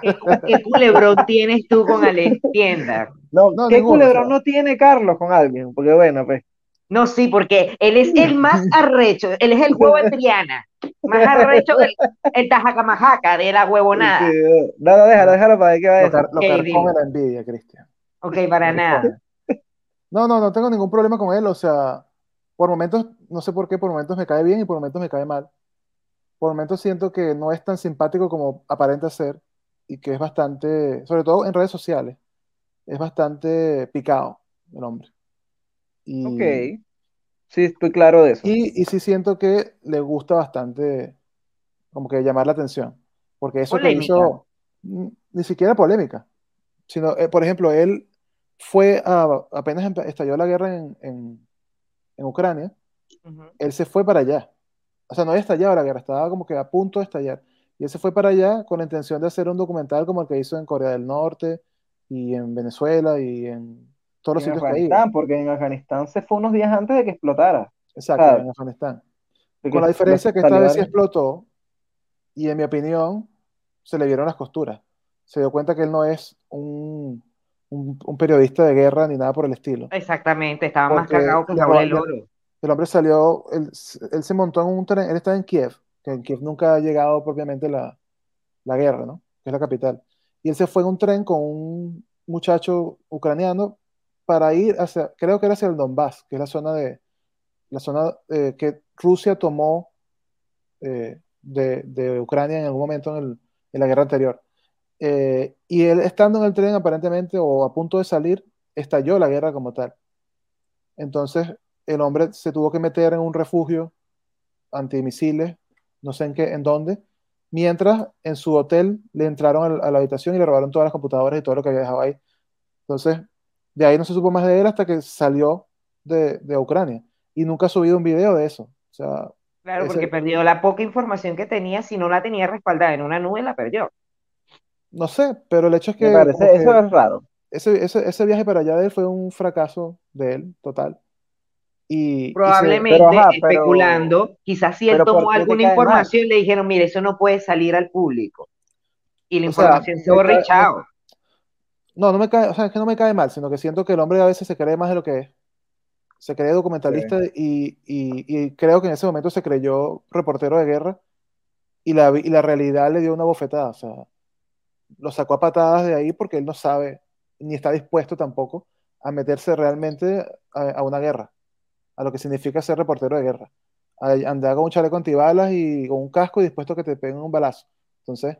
¿Qué, qué culebrón tienes tú con Alex Tienda? No, no, ¿qué ninguno, culebrón no tiene Carlos con alguien? Porque bueno, pues. No, sí, porque él es el más arrecho, él es el huevo de Triana, más arrecho que el, el tajacamajaca de la huevonada. Sí, no, no, déjalo, no, déjalo para ver qué va a lo, decir. lo Ok, carcome dime. la envidia, Cristian. Ok, para Lo nada. No, no, no tengo ningún problema con él, o sea, por momentos, no sé por qué, por momentos me cae bien y por momentos me cae mal. Por momentos siento que no es tan simpático como aparenta ser y que es bastante, sobre todo en redes sociales, es bastante picado el hombre. Y, Ok, sí, estoy claro de eso. y, y sí siento que le gusta bastante como que llamar la atención, porque eso que hizo, ni siquiera polémica, sino, eh, por ejemplo, él fue a, apenas estalló la guerra en, en, en Ucrania, él se fue para allá. O sea, no había estallado la guerra, estaba como que a punto de estallar. Y él se fue para allá con la intención de hacer un documental como el que hizo en Corea del Norte y en Venezuela y en todos los En sitios que. Afganistán, porque en Afganistán se fue unos días antes de que explotara. Exacto, ¿sabes? en Afganistán. De Con la diferencia que esta vez sí explotó y en mi opinión se le vieron las costuras. Se dio cuenta que él no es un, un, un periodista de guerra ni nada por el estilo. Exactamente, estaba más Porque cagado que le jaula El hombre salió, él, se montó en un tren, él está en Kiev, que en Kiev nunca ha llegado propiamente la, la guerra, ¿no? Que es la capital. Y él se fue en un tren con un muchacho ucraniano para ir hacia, creo que era hacia el Donbass, que es la zona de, la zona eh, que Rusia tomó eh, de, de Ucrania en algún momento en, el- en la guerra anterior. Eh, y él estando en el tren aparentemente o a punto de salir, estalló la guerra como tal. Entonces el hombre se tuvo que meter en un refugio antimisiles, no sé en qué, en dónde, mientras en su hotel le entraron a, la habitación y le robaron todas las computadoras y todo lo que había dejado ahí. Entonces, de ahí no se supo más de él hasta que salió de, de Ucrania y nunca ha subido un video de eso. O sea, Claro, ese- porque perdió la poca información que tenía, si no la tenía respaldada en una nube, la perdió. no sé, pero el hecho es que, Me parece, como que eso es raro. ese, ese, ese viaje para allá de él fue un fracaso de él, total. Y, y se- Probablemente, pero, ajá, pero- especulando, quizás si él pero ¿por tomó alguna cae mal? información, le dijeron, mire, eso no puede salir al público. Y la O sea, información se borra. No, no me cae, o sea, es que no me cae mal, sino que siento que el hombre a veces se cree más de lo que es. Se cree documentalista y, y- y creo que en ese momento se creyó reportero de guerra y la, y la realidad le dio una bofetada. O sea, lo sacó a patadas de ahí porque él no sabe ni está dispuesto tampoco a meterse realmente a, a una guerra, a lo que significa ser reportero de guerra, andar con un chaleco antibalas y con un casco y dispuesto a que te peguen un balazo. Entonces,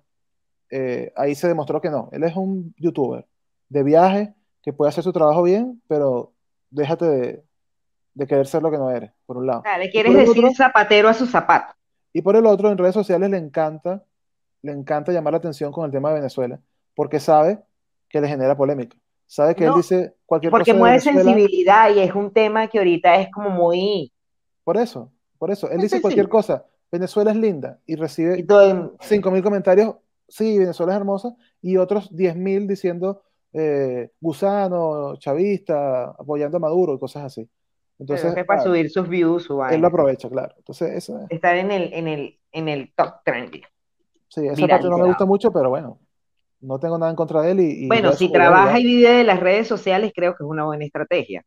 eh, ahí se demostró que no. Él es un youtuber de viaje que puede hacer su trabajo bien, pero déjate de, de querer ser lo que no eres, por un lado. Ah, le quieres decir otro- zapatero a su zapato. y por el otro, en redes sociales le encanta, le encanta llamar la atención con el tema de Venezuela, porque sabe que le genera polémica. Sabe que él No, dice cualquier Porque cosa de mueve Venezuela. sensibilidad y es un tema que ahorita es como muy... Por eso, por eso. Él Es dice cualquier cosa. Venezuela es linda y Y recibe todo, 5.000 comentarios. Sí, Venezuela es hermosa. Y otros 10.000 diciendo eh, gusano, chavista, apoyando a Maduro y cosas así. pero Entonces, es que para ah, subir sus views, su él lo aprovecha, claro. Entonces, eso es- Estar en el, en el, en el top trending. sí, esa Viral, parte no me gusta mucho, pero bueno, no tengo nada en contra de él y, y Bueno, si trabaja y vive de las redes sociales, creo que es una buena estrategia,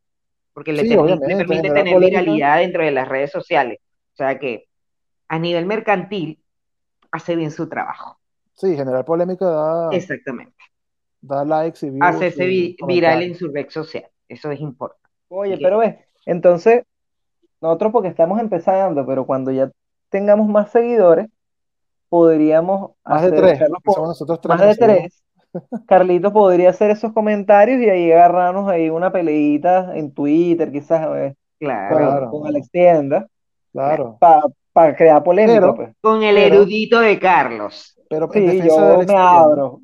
porque le, Sí, permite tener polémica. viralidad dentro de las redes sociales. O sea que a nivel mercantil hace bien su trabajo. Sí, generar polémica da, Exactamente. da likes y views Hacerse vi- viral en su red social. Eso es importante. Oye, pero ves, entonces, nosotros porque estamos empezando, pero cuando ya tengamos más seguidores, podríamos Más de hacer- tres, nosotros tres más de tres. Carlitos podría hacer esos comentarios y ahí agarrarnos ahí una peleita en Twitter, quizás, eh, con, Claro. Claro. con Alex Tienda, Claro, para crear polémica, Pero- pues. Con el Pero- erudito de Carlos. pero en Sí, defensa yo del me extienda, abro.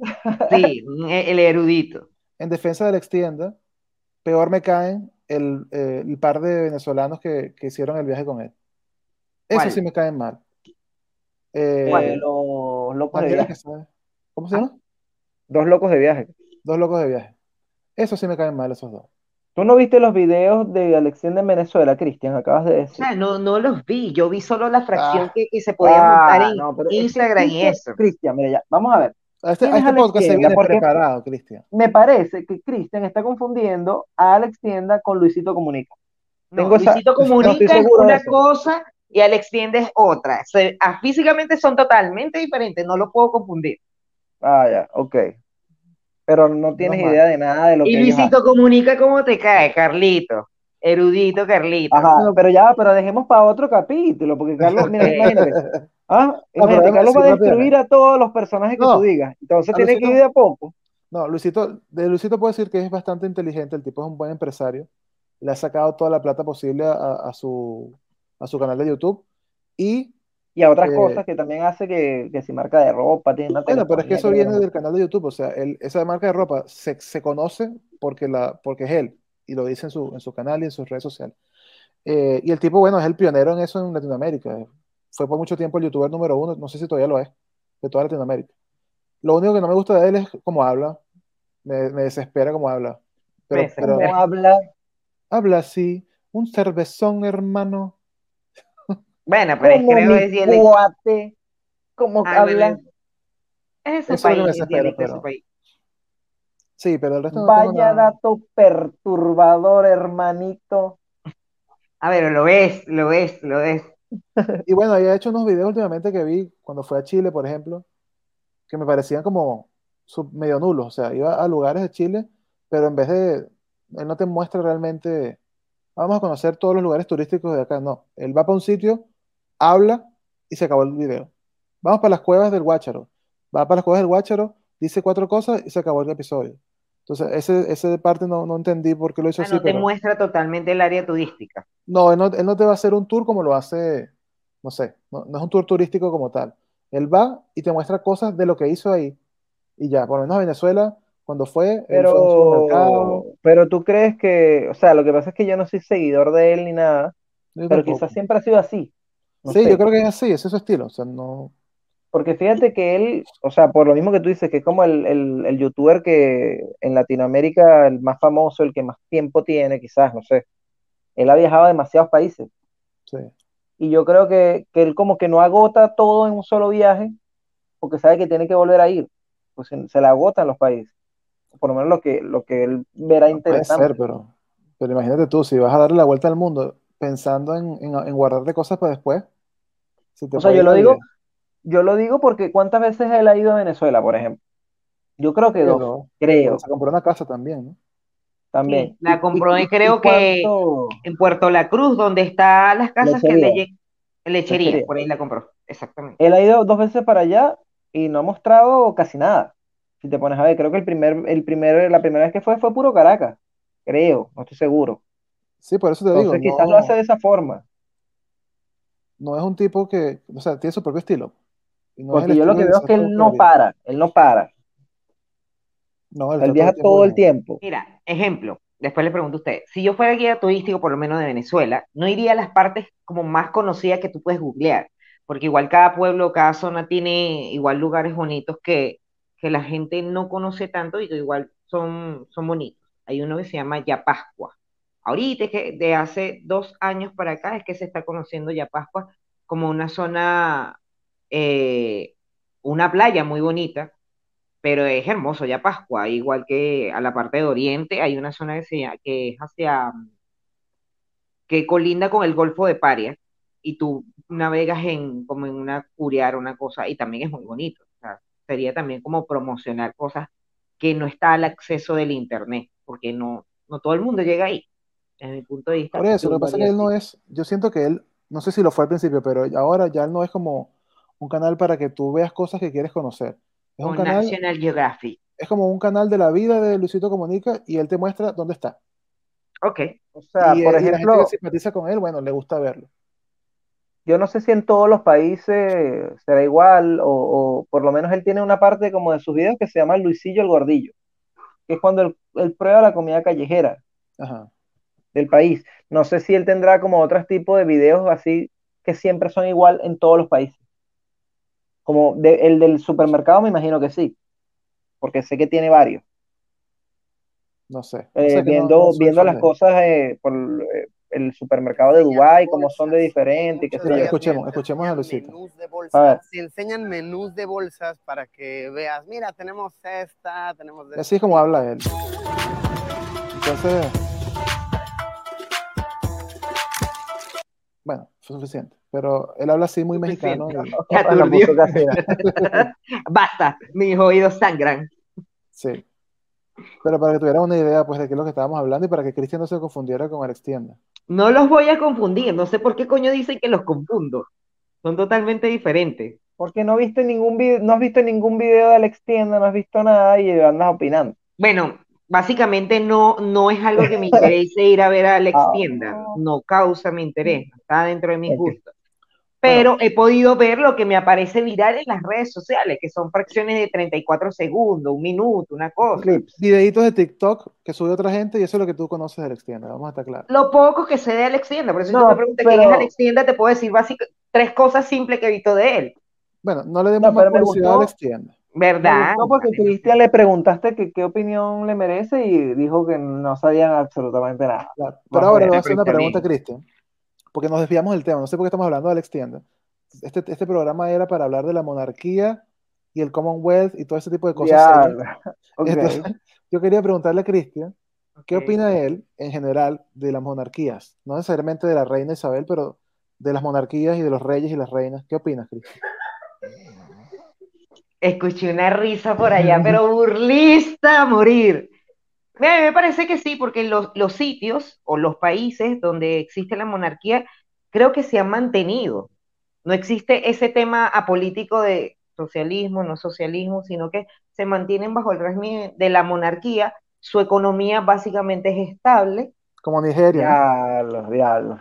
Sí, el erudito. en defensa del extienda, peor me caen el, eh, el par de venezolanos que, que hicieron el viaje con él. Eso ¿Cuál? sí me caen mal. Eh, Eh, los locos de viaje. ¿Cómo se llama? Dos locos de viaje. Dos locos de viaje. Eso sí me caen mal, esos dos. ¿Tú no viste los videos de Alex Tienda en Venezuela, Cristian? Acabas de O decir. sea, no, no los vi. Yo vi solo la fracción Ah. que, que se podía Ah, montar en no, pero es que Instagram y eso. Cristian, mira ya, vamos a ver. A este, ¿Quién a es este Alex podcast se viene Porque- preparado, Cristian. Me parece que Cristian está confundiendo a Alex Tienda con Luisito Comunica. No, Tengo esa- Luisito no estoy Comunica es de una cosa y Alex Tienda es otra. Se- ah, físicamente son totalmente diferentes, no lo puedo confundir. Ah, ya, ok. Pero no tienes idea de nada de lo Y que ellos Luisito Comunica, ¿cómo te cae, Carlito? Erudito Carlito. Ajá, pero ya, pero dejemos para otro capítulo, porque Carlos, mira, imagínate. Ah, imagínate, Carlos va a destruir a todos los personajes que No, tú digas. Entonces tiene que ir de a poco. No, Luisito, de Luisito puedo decir que es bastante inteligente, el tipo es un buen empresario, le ha sacado toda la plata posible a, a su, a su canal de YouTube y Y a otras Eh, cosas que también hace que, que si marca de ropa, tiene una bueno, pero es que eso viene del canal de YouTube, o sea, él- esa marca de ropa se, se conoce porque, la, porque es él y lo dice en su, en su canal y en sus redes sociales. Eh, y el tipo, bueno, es el pionero en eso en Latinoamérica, fue por mucho tiempo el youtuber número uno, no sé si todavía lo es, de toda Latinoamérica. Lo único que no me gusta de él es cómo habla, me, me desespera cómo habla, pero, pero ¿Cómo habla? habla así, un cervezón, hermano. Bueno, pero es Como creo que es cuate, ¿cómo Ah, bueno, habla? Es Eso es país, es ese pero- país. Sí, pero el resto no tengo Vaya nada. dato perturbador, hermanito. A ver, lo ves, lo ves, lo ves. Y bueno, había hecho unos videos últimamente que vi cuando fue a Chile, por ejemplo, que me parecían como sub- medio nulos. O sea, iba a lugares de Chile, pero en vez de, él no te muestra realmente, vamos a conocer todos los lugares turísticos de acá. No, él va para un sitio, habla y se acabó el video. Vamos para las cuevas del Guácharo. Va para las cuevas del Guácharo, dice cuatro cosas y se acabó el episodio. Entonces, ese, ese parte no, no entendí por qué lo hizo Ah, así, no te pero muestra totalmente el área turística. no él, no, él no te va a hacer un tour como lo hace, no sé, no, no es un tour turístico como tal. Él va y te muestra cosas de lo que hizo ahí. Y ya, por lo menos a Venezuela, cuando fue, él fue. Pero, pero tú crees que, o sea, lo que pasa es que yo no soy seguidor de él ni nada, Yo pero tampoco. quizás siempre ha sido así. No Sí, sé. yo creo que es así, ese es su estilo. O sea, no. Porque fíjate que él, o sea, por lo mismo que tú dices, que es como el, el, el youtuber que en Latinoamérica, el más famoso, el que más tiempo tiene, quizás, no sé. Él ha viajado a demasiados países. Sí. Y yo creo que, que él como que no agota todo en un solo viaje, porque sabe que tiene que volver a ir. Pues se, se le agotan los países. Por lo menos lo que, lo que él verá Puede interesante. ser, pero, pero imagínate tú, si vas a darle la vuelta al mundo pensando en, en, en guardarte cosas para después. Se te O sea, yo lo digo, yo lo digo porque ¿cuántas veces él ha ido a Venezuela, por ejemplo? Yo creo que dos, Pero, creo, pero se compró una casa también, ¿no? también. Sí, la compró y- y creo y que cuánto- en Puerto La Cruz, donde están las casas que le Lechería. llegan. Lechería, por ahí la compró, exactamente. Él ha ido dos veces para allá y no ha mostrado casi nada. Si te pones a ver, creo que el primer, el primer, la primera vez que fue fue puro Caracas. Creo, no estoy seguro. Sí, por eso te digo, Entonces quizás no, lo hace de esa forma. No es un tipo que, o sea, tiene su propio estilo. Y no es Porque yo lo que veo es que él no para, él no para. No, él viaja todo el tiempo. Mira, ejemplo, después le pregunto a usted, si yo fuera guía turístico, por lo menos de Venezuela, no iría a las partes como más conocidas que tú puedes googlear, porque igual cada pueblo, cada zona tiene igual lugares bonitos que, que la gente no conoce tanto y que igual son, son bonitos. Hay uno que se llama Yapascua. Ahorita es que de hace dos años para acá es que se está conociendo Yapascua como una zona, eh, una playa muy bonita pero es hermoso ya Pascua, igual que a la parte de Oriente, hay una zona que, se que es hacia, que colinda con el Golfo de Paria, y tú navegas en, como en una curiar, una cosa, y también es muy bonito. O sea, sería también como promocionar cosas que no está al acceso del internet, porque no, no todo el mundo llega ahí. Desde mi punto de vista, Por eso, yo lo que pasa es que él no es, yo siento que él, no sé si lo fue al principio, pero ahora ya él no es como un canal para que tú veas cosas que quieres conocer. Es un canal, National Geographic. es como un canal de la vida de Luisito Comunica y él te muestra dónde está. Ok. O sea, Y, por eh, y la gente que ejemplo, simpatiza con él, bueno, le gusta verlo. yo no sé si en todos los países será igual, o, o por lo menos él tiene una parte como de sus videos que se llama Luisillo el Gordillo, que es cuando él, él prueba la comida callejera Ajá. Del país. No sé si él tendrá como otros tipos de videos así que siempre son igual en todos los países. Como de- el del supermercado, me imagino que sí, porque sé que tiene varios. No sé. No Eh, sé que no, viendo, no viendo las cosas eh, por eh, el supermercado de Dubái, cómo son de yo. días escuchemos, escuchemos a si enseñan menús de bolsas para que veas, mira, tenemos esta, tenemos Así es como habla él. Entonces, bueno, fue suficiente. Pero él habla así muy mexicano. y- La. Basta, mis oídos sangran. sí. Pero para que tuvieran una idea, pues, de qué es lo que estábamos hablando y para que Cristian no se confundiera con Alex Tienda. No los voy a confundir, no sé por qué coño dicen que los confundo. Son totalmente diferentes. Porque no viste ningún video, no has visto ningún video de Alex Tienda, no has visto nada y andas opinando. Bueno, básicamente no, no es algo que me interese ir a ver a Alex Ah. Tienda, no causa mi interés, está dentro de mis gustos. Pero he podido ver lo que me aparece viral en las redes sociales, que son fracciones de 34 segundos, un minuto, una cosa. Clips. Videitos de TikTok que sube otra gente y eso es lo que tú conoces de Alex Tienda, vamos a estar claros. Lo poco que sé de Alex Tienda, por eso si tú No, me preguntas quién es pero- Alex Tienda, te puedo decir básicamente tres cosas simples que he visto de él. Bueno, no le demos No, más pero publicidad a Alex Tienda. ¿Verdad? gustó porque Cristian le preguntaste que qué opinión le merece y dijo que no sabían absolutamente nada. Claro. Pero ahora le voy a hacer una pregunta a Cristian, porque nos desviamos del tema. No sé por qué estamos hablando de Alex Tienda. Este, este programa era para hablar de la monarquía y el Commonwealth y todo ese tipo de cosas. Ya, serias. ok. Entonces, yo quería preguntarle a Cristian, ¿qué opina él en general de las monarquías? No necesariamente de la reina Isabel, pero de las monarquías y de los reyes y las reinas. ¿Qué opinas, Cristian? Escuché una risa por allá, pero burlista a morir. Me, me parece que sí, porque los, los sitios o los países donde existe la monarquía, creo que se han mantenido. No existe ese tema apolítico de socialismo, no socialismo, sino que se mantienen bajo el régimen de la monarquía. Su economía básicamente es estable Como Nigeria. Diablos, diablos.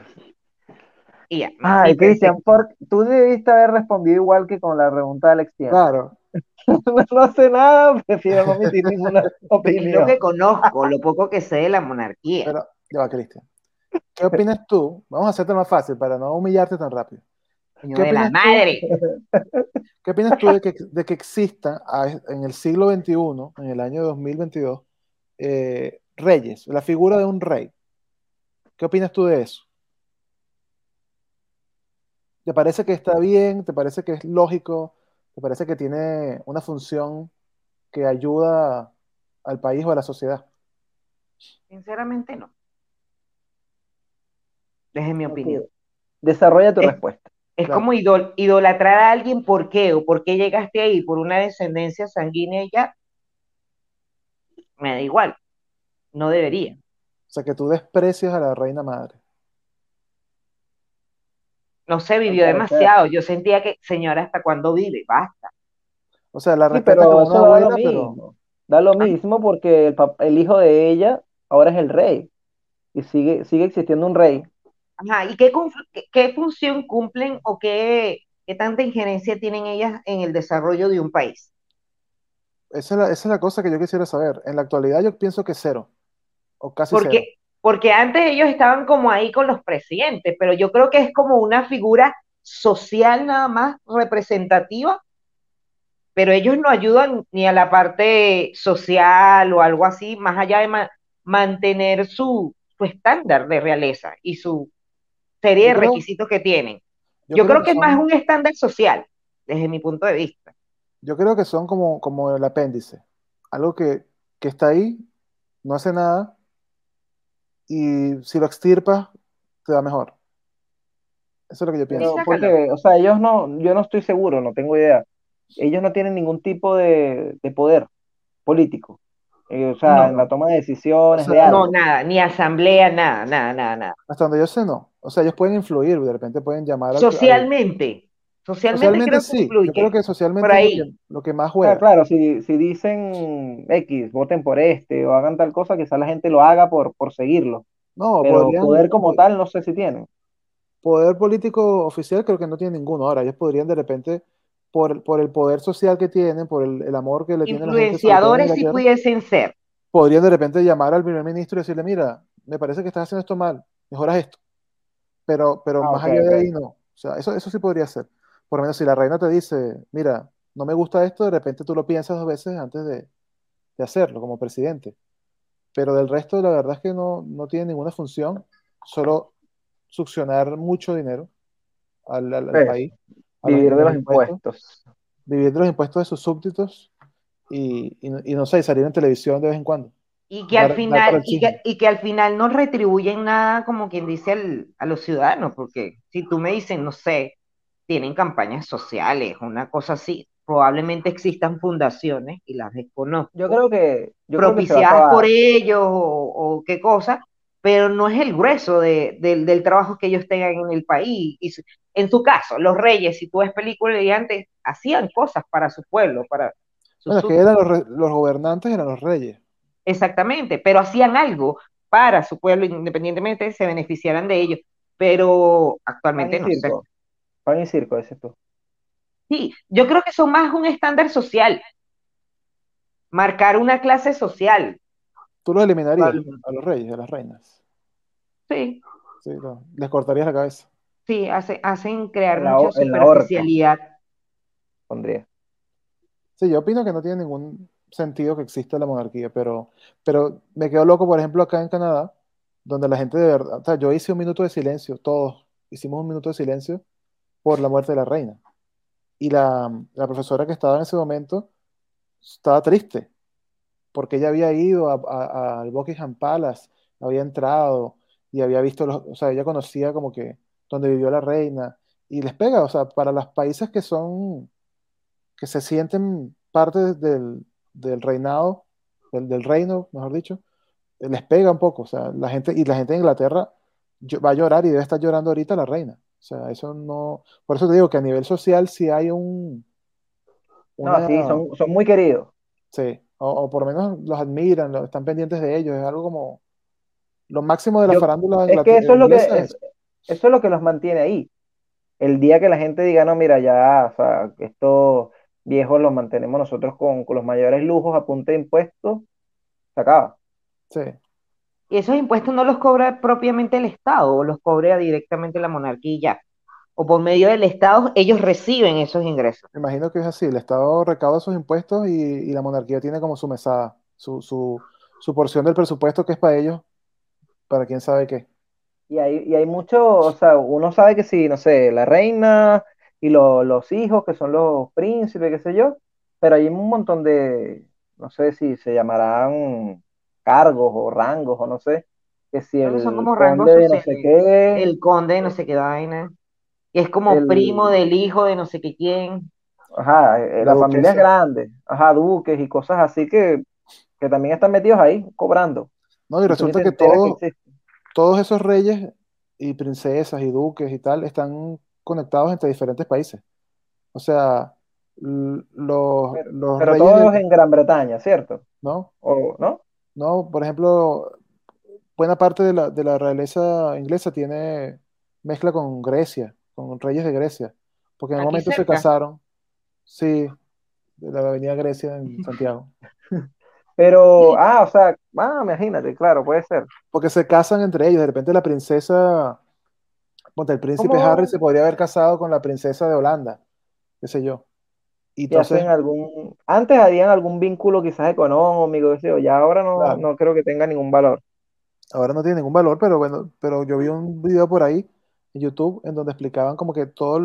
y ya. Ay, Cristian, por- tú debiste haber respondido igual que con la pregunta de Alex. Claro. No sé nada, prefiero no emitir ninguna Es lo opinión. que conozco, lo poco que sé de la monarquía. Pero, ya va, Cristian. ¿Qué opinas tú? Vamos a hacerte más fácil para no humillarte tan rápido. Coño ¿qué de la tú? madre. ¿Qué opinas tú de que, de que exista a- en el siglo XXI, en el año 2022, eh, reyes, la figura de un rey? ¿Qué opinas tú de eso? ¿Te parece que está bien? ¿Te parece que es lógico? ¿Te parece que tiene una función que ayuda al país o a la sociedad? Sinceramente no. Desde mi opinión. Desarrolla tu Es- respuesta. Es Claro. como idol- idolatrar a alguien, ¿por qué? ¿O por qué llegaste ahí? ¿Por una descendencia sanguínea y ya? Me da igual. No debería. O sea, que tú desprecias a la reina madre. No se vivió demasiado. Yo sentía que, señora, ¿hasta cuándo vive? Basta. O sea, la Sí, respeta pero como da lo pero mismo. Da lo mismo porque el, el hijo de ella ahora es el rey y sigue, sigue existiendo un rey. Ajá, ¿y qué, conf- qué, qué función cumplen o qué, qué tanta injerencia tienen ellas en el desarrollo de un país? esa es la, esa es la cosa que yo quisiera saber. En la actualidad yo pienso que cero, o casi cero. Porque, antes ellos estaban como ahí con los presidentes, pero yo creo que es como una figura social nada más representativa, pero ellos no ayudan ni a la parte social o algo así, más allá de ma- mantener su, su estándar de realeza y su serie Yo de creo, requisitos que tienen. yo Yo creo creo que es más un estándar social, desde mi punto de vista. yo creo que son como, como el apéndice, algo que, que está ahí, no hace nada, y si lo extirpas, te va mejor. Eso es lo que yo pienso. Pero porque, o sea, ellos no, yo no estoy seguro, no tengo idea. Ellos no tienen ningún tipo de, de poder político. Eh, o sea, en No, la toma de O decisiones de sea, no, nada, ni asamblea, nada, nada, nada, nada. hasta donde yo sé, no. O sea, ellos pueden influir, de repente pueden llamar al- Socialmente, socialmente Socialmente creo que sí, yo creo que por socialmente es lo que, ahí. lo que más Ah, juega. claro, si, si dicen X, voten por este o hagan tal cosa, quizás la gente lo haga por, por seguirlo. No, Pero podrían, poder como tal, no sé si tienen. poder político oficial creo que no tiene ninguno. Ahora, ellos podrían de repente, por, el- por el poder social que tienen, por el, el amor que le tiene la gente, sobre todo en Influenciadores Inglaterra, pudiesen ser. podrían de repente llamar al primer ministro y decirle, mira, me parece que estás haciendo esto mal, mejoras esto. Pero, pero Ah, más ok, allá de ahí no. O sea, eso, eso sí podría ser. Por lo menos si la reina te dice, mira, no me gusta esto, de repente tú lo piensas dos veces antes de, de hacerlo como presidente. Pero del resto, la verdad es que no, no tiene ninguna función, solo succionar mucho dinero al, al- al Pues, país, vivir de los impuestos, impuestos. vivir de los impuestos de sus súbditos y, y, y no sé, y salir en televisión de vez en cuando, Y que al dar, final, el y que, y que al final no retribuyen nada, como quien dice, al- a los ciudadanos, porque si tú me dices, no sé, tienen campañas sociales, una cosa así, probablemente existan fundaciones, y las Yo desconozco, creo que, yo creo que propiciadas por ellos o, o qué cosa, pero no es el grueso de- del, del trabajo que ellos tengan en el país. Y su- en su caso, los reyes, si tú ves películas de antes, hacían cosas para su pueblo, para sus Bueno, es que eran los, re- los gobernantes, eran los reyes. Exactamente, pero hacían algo para su pueblo, independientemente se beneficiaran de ellos, pero actualmente no. Pan y circo, dices tú. Sí, yo creo que son más un estándar social, marcar una clase social, Tú los eliminarías a los reyes, a las reinas. Sí, Sí, no, les cortarías la cabeza. sí, hace- hacen crear la, mucha superficialidad. pondría. Sí, yo opino que no tiene ningún sentido que exista la monarquía, pero, pero me quedo loco, por ejemplo, acá en Canadá, donde la gente de verdad, o sea, yo hice un minuto de silencio, todos hicimos un minuto de silencio por la muerte de la reina. Y la, la profesora que estaba en ese momento estaba triste, porque ella había ido al Buckingham Palace, había entrado y había visto los, o sea, ella conocía como que donde vivió la reina, y les pega, o sea, para los países que son que se sienten parte del, del reinado, del, del reino, mejor dicho, les pega un poco. O sea, la gente, y la gente de Inglaterra va a llorar y debe estar llorando ahorita la reina. O sea, eso no. Por eso te digo que a nivel social sí hay un, No, sí, son, son muy queridos. sí, o, o por lo menos los admiran, lo- están pendientes de ellos. Es algo como lo máximo de la Yo, farándula es que inglate- eso es lo que, inglesa es- es. eso es lo que los mantiene ahí. El día que la gente diga, no, mira, ya, o sea, estos viejos los mantenemos nosotros con, con los mayores lujos a punta de impuestos, se acaba. Sí. Y esos impuestos no los cobra propiamente el Estado, o los cobra directamente la monarquía y ya. O por medio del Estado, ellos reciben esos ingresos. Me imagino que es así, el Estado recauda sus impuestos y, y la monarquía tiene como su mesada, su, su, su porción del presupuesto que es para ellos, para quién sabe qué. Y hay, y hay mucho, o sea, uno sabe que si, no sé, la reina y lo- los hijos, que son los príncipes, qué sé yo, pero hay un montón de, no sé si se llamarán cargos o rangos o no sé, que si que son el como rangos conde de no sé qué, El conde de no sé qué vaina. Y es como primo el, del hijo de no sé qué quién. ajá, eh, La la familia es grande, ajá, duques y cosas así que, que también están metidos ahí, cobrando. No, y resulta que que todos, todos esos reyes y princesas y duques y tal están conectados entre diferentes países. O sea, los, Pero, los pero reyes todos de- en Gran Bretaña, ¿cierto? ¿no? ¿O no? No, por ejemplo, buena parte de la, de la realeza inglesa tiene mezcla con Grecia, con reyes de Grecia, porque en algún Aquí momento se casaron, sí, de la avenida Grecia en Santiago, Pero, ah, o sea, ah, imagínate, claro, puede ser. porque se casan entre ellos, de repente la princesa, el príncipe ¿Cómo? Harry se podría haber casado con la princesa de Holanda, qué sé yo, y entonces, hacen algún, antes harían algún vínculo quizás económico, qué sé yo, ya ahora no, Claro. no creo que tenga ningún valor. ahora no tiene ningún valor, pero bueno, pero yo vi un video por ahí en YouTube en donde explicaban como que todas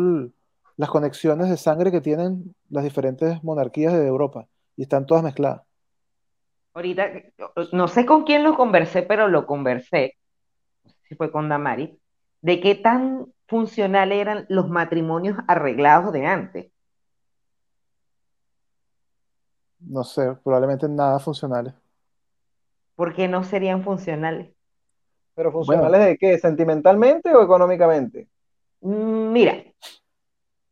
las conexiones de sangre que tienen las diferentes monarquías de Europa y están todas mezcladas. Ahorita, no sé con quién lo conversé, pero lo conversé, no sé si fue con Damari, de qué tan funcional eran los matrimonios arreglados de antes. No sé, probablemente nada funcionales. ¿Por qué no serían funcionales? Pero funcionales de qué, sentimentalmente o económicamente? Mm, Mira,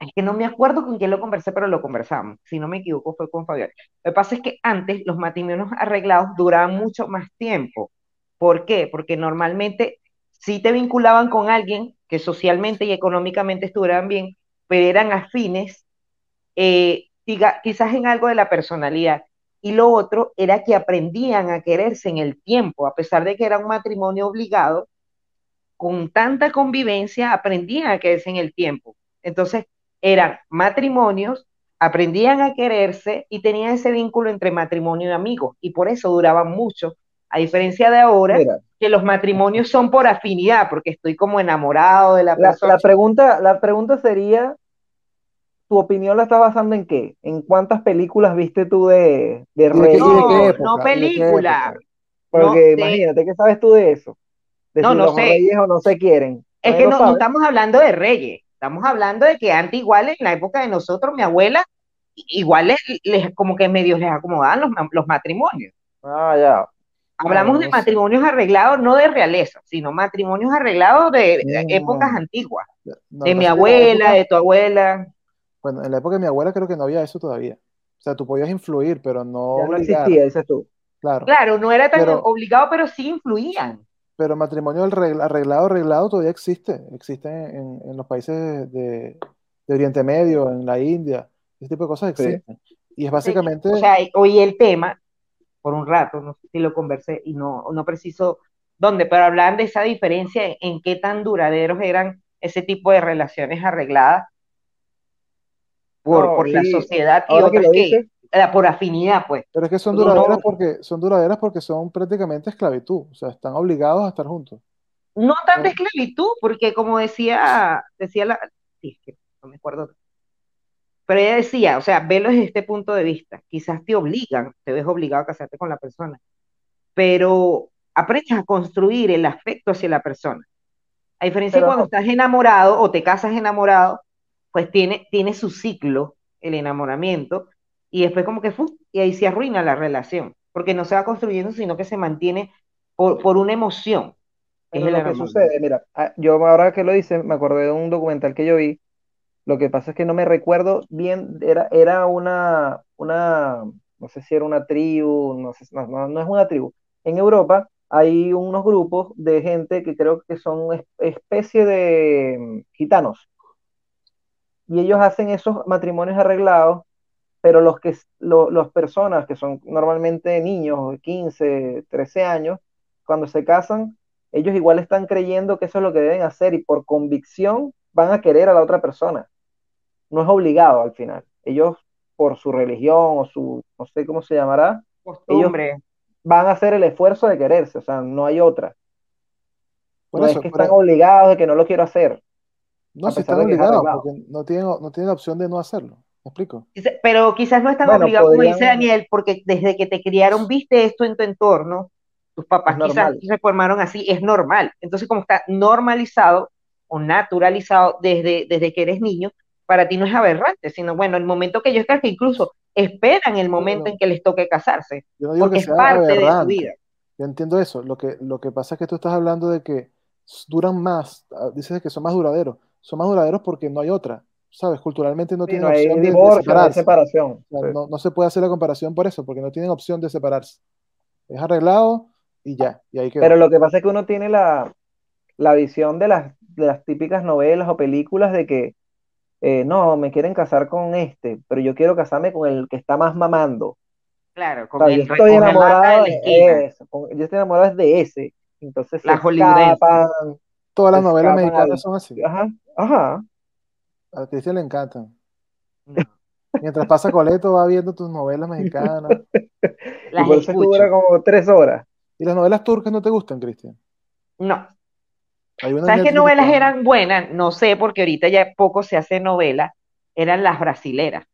es que no me acuerdo con quién lo conversé, pero lo conversamos. Si no me equivoco, fue con Fabián. Lo que pasa es que antes los matrimonios arreglados duraban mucho más tiempo. ¿Por qué? Porque normalmente sí te vinculaban con alguien que socialmente y económicamente estuvieran bien, pero eran afines, eh, quizás en algo de la personalidad. Y lo otro era que aprendían a quererse en el tiempo, a pesar de que era un matrimonio obligado, con tanta convivencia aprendían a quererse en el tiempo. Entonces, eran matrimonios, aprendían a quererse y tenían ese vínculo entre matrimonio y amigos, y por eso duraban mucho, a diferencia de ahora, Mira, que los matrimonios son por afinidad, porque estoy como enamorado de la la, persona. la pregunta, la pregunta sería, ¿tu opinión la estás basando en qué? ¿En cuántas películas viste tú de, de ¿Y de qué- Reyes? y de No, qué época? no ¿Y de qué película. Porque No, imagínate, ¿qué sabes tú de eso? De No, si no los sé. reyes o no se quieren. Es que no, no estamos hablando de reyes, estamos hablando de que antes igual en la época de nosotros, mi abuela, igual les, les- como que medios les acomodaban los, los matrimonios. Ah, ya. Hablamos de no sé. matrimonios arreglados, no de realeza, sino matrimonios arreglados de, de Mm. épocas antiguas, No, de mi abuela, época- de tu abuela. Bueno, en la época de mi abuela creo que no había eso todavía. O sea, tú podías influir, pero no Ya no obligar, existía, dices tú. claro. Claro, no era tan Pero- obligado, pero sí influían. Pero matrimonio arregl- arreglado, arreglado todavía existe. Existe en, en los países de, de Oriente Medio, en la India. Ese tipo de cosas Sí. existen. Y es básicamente, O sea, oí el tema por un rato, no sé si lo conversé y no, no preciso dónde, pero hablaban de esa diferencia en, en qué tan duraderos eran ese tipo de relaciones arregladas por, No, por la sí. sociedad y Ahora que otras que, dices, eh, por afinidad, pues. pero es que son duraderas porque son duraderas porque son prácticamente esclavitud. O sea, están obligados a estar juntos. No tanta esclavitud, porque como decía, decía la, sí, es que no me acuerdo, pero ella decía, o sea, velo desde este punto de vista, quizás te obligan, te ves obligado a casarte con la persona, pero aprendes a construir el afecto hacia la persona. A diferencia de Pero cuando no. estás enamorado o te casas enamorado, pues tiene, tiene su ciclo, el enamoramiento, y después como que, y ahí se arruina la relación, porque no se va construyendo, sino que se mantiene por, por una emoción, es lo que sucede, mira, ah, yo ahora que lo dices, me acordé de un documental que yo vi. Lo que pasa es que no me recuerdo bien, era, era una, una, no sé si era una tribu, no sé, no, no, no es una tribu. En Europa hay unos grupos de gente que creo que son es- especie de mm, gitanos. Y ellos hacen esos matrimonios arreglados, pero los que, lo- las personas que son normalmente niños de 15, 13 años, cuando se casan, ellos igual están creyendo que eso es lo que deben hacer y por convicción van a querer a la otra persona. No es obligado al final. Ellos, por su religión o su, no sé cómo se llamará, Costumbre. van a hacer el esfuerzo de quererse, o sea, no hay otra. Por No eso, es que están e- obligados de que no lo quiero hacer. No, si están obligados, porque no tienen, no tienen la opción de no hacerlo. ¿Me explico? Pero quizás no están Bueno, obligados, como dice Daniel, porque desde que te criaron viste esto en tu entorno, tus papás quizás se formaron así, es normal. Entonces, como está normalizado o naturalizado desde, desde que eres niño, para ti no es aberrante, sino bueno, el momento que ellos que incluso esperan el momento no. en que les toque casarse, Yo no digo porque que es parte de su vida. Yo entiendo eso. Lo que, lo que pasa es que tú estás hablando de que duran más, ah, dices que son más duraderos. Son más duraderos porque no hay otra, ¿sabes? Culturalmente no Sí, tienen no hay opción de- de, divorcio, no hay separarse. separación. O sea, Sí. no, no se puede hacer la comparación por eso, porque no tienen opción de separarse. Es arreglado y ya, y ahí. Pero lo que pasa es que uno tiene la, la visión de las, de las típicas novelas o películas de que eh, no, me quieren casar con este, pero yo quiero casarme con el que está más mamando. Claro, O con yo el estoy con el rata enamorado de de con- yo estoy enamorado de ese. Entonces se La escapan, Todas las se novelas mexicanas al- son así. Ajá, ajá. A Cristian le encantan. No, Mientras pasa Coleto, va viendo tus novelas mexicanas. Y las por eso es que dura como tres horas. ¿Y las novelas turcas no te gustan, Cristian? No. Hay una en ¿Sabes qué novelas que- eran buenas? No sé, porque ahorita ya poco se hace novela. Eran las brasileras.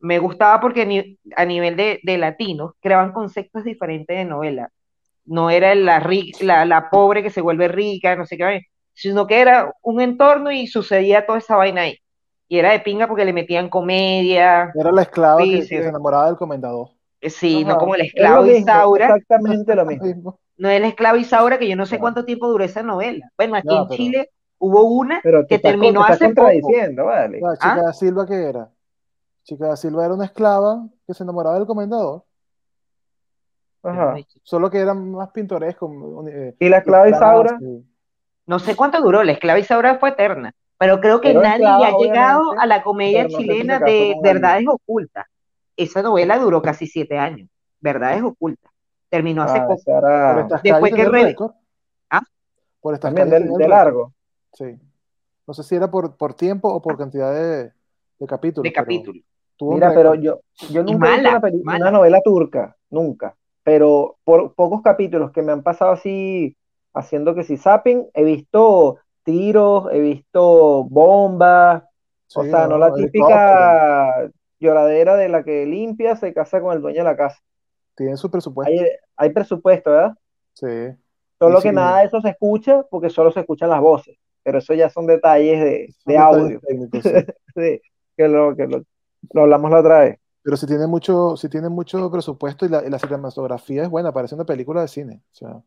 Me gustaba porque ni- a nivel de, de latinos creaban conceptos diferentes de novela. No era la, la, la pobre que se vuelve rica, no sé qué, sino que era un entorno y sucedía toda esa vaina ahí. Y era de pinga porque le metían comedia. Era la esclava que, Sí, que sí. se enamoraba del comendador. Eh, Sí, no Ajá. como el Es esclavo mismo, Isaura. exactamente lo mismo. No es el esclavo Isaura, que yo no sé cuánto tiempo duró esa novela. Bueno, aquí No, en pero- Chile hubo una Pero que estás, con- terminó te hace poco. contradiciendo, vale. La chica ¿Ah? da Silva, ¿qué era? Chica da Silva era una esclava que se enamoraba del comendador, Ajá. solo que era más pintoresco. un- eh, Y la esclava Isaura, sí. No sé cuánto duró, la esclava Isaura fue eterna, pero creo que Pero nadie esclava, ha llegado a la comedia no si chilena de. Verdades Ocultas. Esa novela duró casi siete años, Verdades Ocultas. Terminó hace ah, poco. Después que récord. ¿Ah? Por estas también de, de largo. Sí. No sé si era por, por tiempo o por cantidad de, de capítulos. de pero capítulo. tuvo un Mira, pero yo, yo nunca he visto mala, una, peli- mala. una novela turca, nunca. Pero por pocos capítulos que me han pasado así, haciendo que si zapping, he visto tiros, he visto bombas, o sea, no la helicóptero. típica lloradera de la que limpia, se casa con el dueño de la casa. Tienen su presupuesto. Hay, hay presupuesto, ¿verdad? Sí. Solo que sí. nada de eso se escucha porque solo se escuchan las voces, pero eso ya son detalles de, Son de audio, técnicos, que lo, que lo, lo hablamos la otra vez. Pero si tiene mucho, si tiene mucho presupuesto y la, y la cinematografía es buena, parece una película de cine. O sea,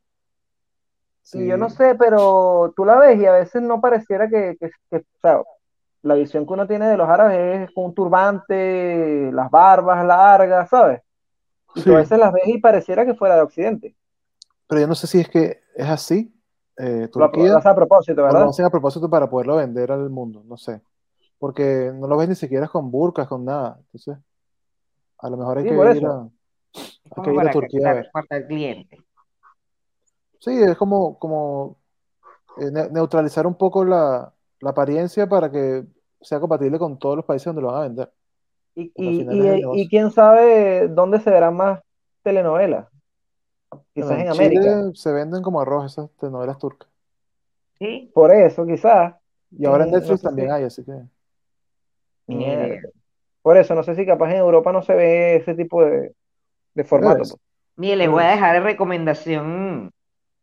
Sí, sí. yo no sé, pero tú la ves y a veces no pareciera que, que- que- o sea, la visión que uno tiene de los árabes es con un turbante, las barbas largas, ¿sabes? Y tú a veces las ves y pareciera que fuera de Occidente. Pero yo no sé si es que es así, eh, Lo, lo Turquía, hace a propósito, o lo ¿verdad? hacen a propósito para poderlo vender al mundo, no sé. Porque no lo ves ni siquiera con burkas, con nada. Entonces, a lo mejor hay Sí, que ir eso. a, hay que ir a Turquía a ver. captar clientes. Sí, es como, como eh, ne- neutralizar un poco la, la apariencia para que sea compatible con todos los países donde lo van a vender. Y, y, y- negocio. quién sabe dónde se verán más telenovelas. Quizás en Chile América. se venden como arroz esas telenovelas turcas. ¿Sí? Por eso, quizás. Y ahora en no Netflix sé también si- hay, así que. Mierda. Por eso, no sé si capaz en Europa no se ve ese tipo de, de formato. Pues, pues. Mire, les voy a dejar de recomendación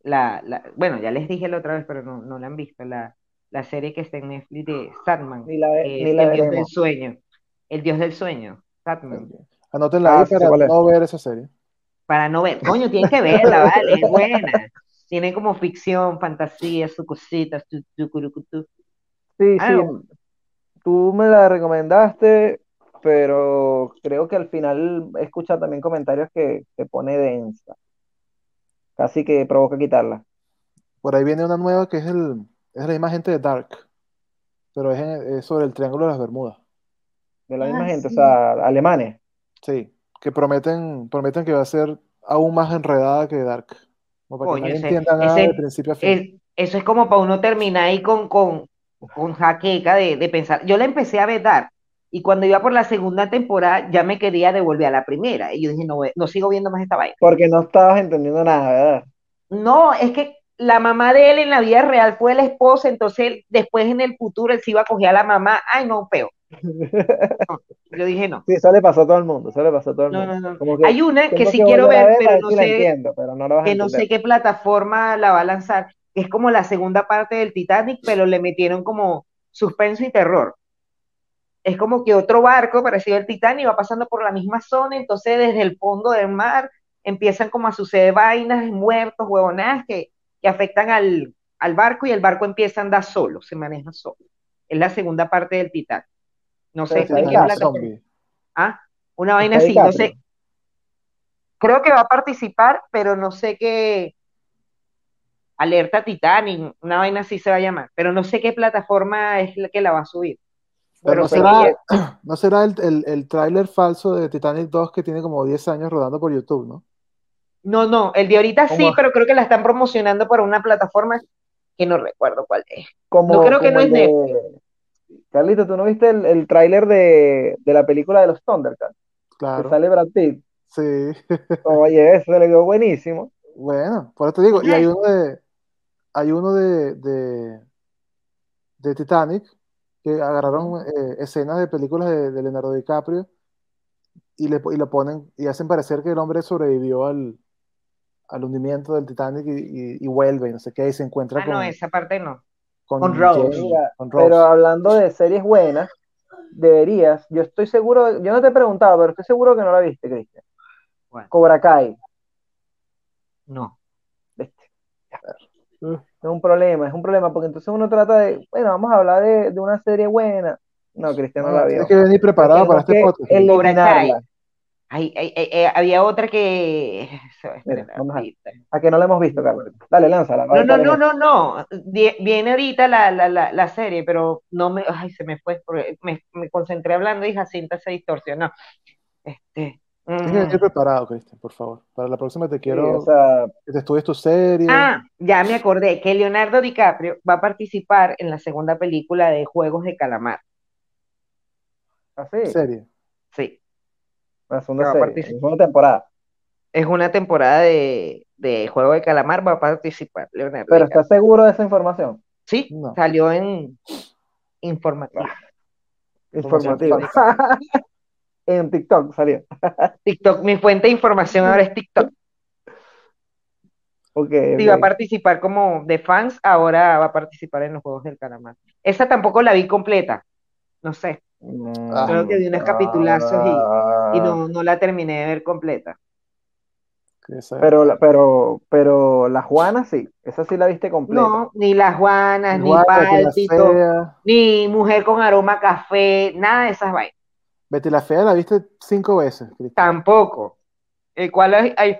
la, la, bueno, ya les dije la otra vez, pero no, no la han visto, la, la serie que está en Netflix de Satman, Ni la, que ni el dios del sueño, el dios del sueño, Satman, anótenla Ah, ahí para no ver esa serie. para no ver, coño, tienen que verla, vale, es buena, tiene como ficción, fantasía, su cositas, tu, tu, curucutú. Sí, Ah, sí, no. tú me la recomendaste, pero creo que al final he escuchado también comentarios que se pone densa. Casi que provoca quitarla. Por ahí viene una nueva que es el es la misma gente de Dark, pero es, en- es sobre el Triángulo de las Bermudas. De la Ah, misma gente, o sí. sea, alemanes. Sí, que prometen, prometen que va a ser aún más enredada que Dark. Como para que Coño, nadie ese- entienda nada ese- de principio a fin. Eso es como para uno terminar ahí con, con, con jaqueca de, de pensar. Yo la empecé a ver Dark, y cuando iba por la segunda temporada ya me quería devolver a la primera. Y yo dije, no, no sigo viendo más esta vaina. Porque no estabas entendiendo nada, ¿verdad? No, es que la mamá de él en la vida real fue la esposa, entonces él, después en el futuro él se iba a coger a la mamá. Ay, no, peo. Yo dije, no. Sí, eso le pasó a todo el mundo, eso le pasó a todo el No, mundo. no, no. Que Hay una que sí que quiero ver, verla, a pero ver no si sé, entiendo, pero no a que no sé qué plataforma la va a lanzar. Es como la segunda parte del Titanic, pero le metieron como suspenso y terror. Es como que otro barco parecido al Titanic va pasando por la misma zona, entonces desde el fondo del mar empiezan como a suceder vainas, muertos, huevonadas que, que afectan al, al barco y el barco empieza a andar solo, se maneja solo. es la segunda parte del Titanic. No sé Pero qué plataforma. Zombie. Ah, una vaina así, no sé. Creo que va a participar, pero no sé qué. Alerta Titanic, una vaina así se va a llamar, pero no sé qué plataforma es la que la va a subir. Pero Pero no que será, no será el, el, el tráiler falso de Titanic 2 que tiene como 10 años rodando por YouTube, ¿no? No, no, el de ahorita sí, pero creo que la están promocionando por una plataforma que no recuerdo cuál es. Como, No creo que no es de... Carlito, ¿tú no viste el, el tráiler de, de la película de los Thundercats? Que Claro. sale Brad Pitt. Sí. Oye, eso le quedó buenísimo. Bueno, por eso te digo, y hay uno de, hay uno de, de, de Titanic que agarraron eh, escenas de películas de, de Leonardo DiCaprio y, le, y lo ponen y hacen parecer que el hombre sobrevivió al, al hundimiento del Titanic y, y- y vuelve, y no sé qué, y se encuentra Ah, con, no, esa parte no. con con Rose. Jamie, Mira, con Rose. Pero hablando de series buenas, deberías, yo estoy seguro, yo no te he preguntado, pero estoy seguro que no la viste, Cristian. ¿Cuál? Cobra Kai, No. ¿viste? Es un problema, es un problema, porque entonces uno trata de, bueno, vamos a hablar de, de una serie buena. No, Cristian no, No, la tienes vio. que venir preparado para este podcast. Cobra Kai. eliminarla. Ay, ay, ay, ay, había otra que. Mira, vamos a-. A que no la hemos visto, Carlos. Dale, lánzala. No, no, no, no, no. Viene ahorita la, la, la, la serie, pero no me. Ay, se me fue. Me, me concentré hablando y Jacinta se distorsionó. Este. Tienes que mm. preparado, Cristian, por favor. Para la próxima te Sí, quiero o sea, que te estudies tu serie. Ah, ya me acordé que Leonardo DiCaprio va a participar en la segunda película de Juegos de Calamar. así, serie. Sí. la segunda Ah, va a serie, participar. la segunda temporada. Es una temporada de, de Juego de Calamar, va a participar Leonardo Pero DiCaprio. ¿estás seguro de esa información? Sí, No. salió en informativo. Informativa. En TikTok salió. TikTok, mi fuente de información ahora es TikTok. Ok, Si va a participar como de fans, ahora va a participar en los Juegos del Calamar. Esa tampoco la vi completa. No sé, Ah. creo que vi unos capitulazos y, y no, no la terminé de ver completa. Pero, la- pero, pero la Juana sí, esa sí la viste completa. No, ni Las Juanas, ni la Fea. ni Mujer con aroma a café, nada de esas vainas. Betty la Fea la viste cinco veces, Cristian. Tampoco. El cual hay, hay,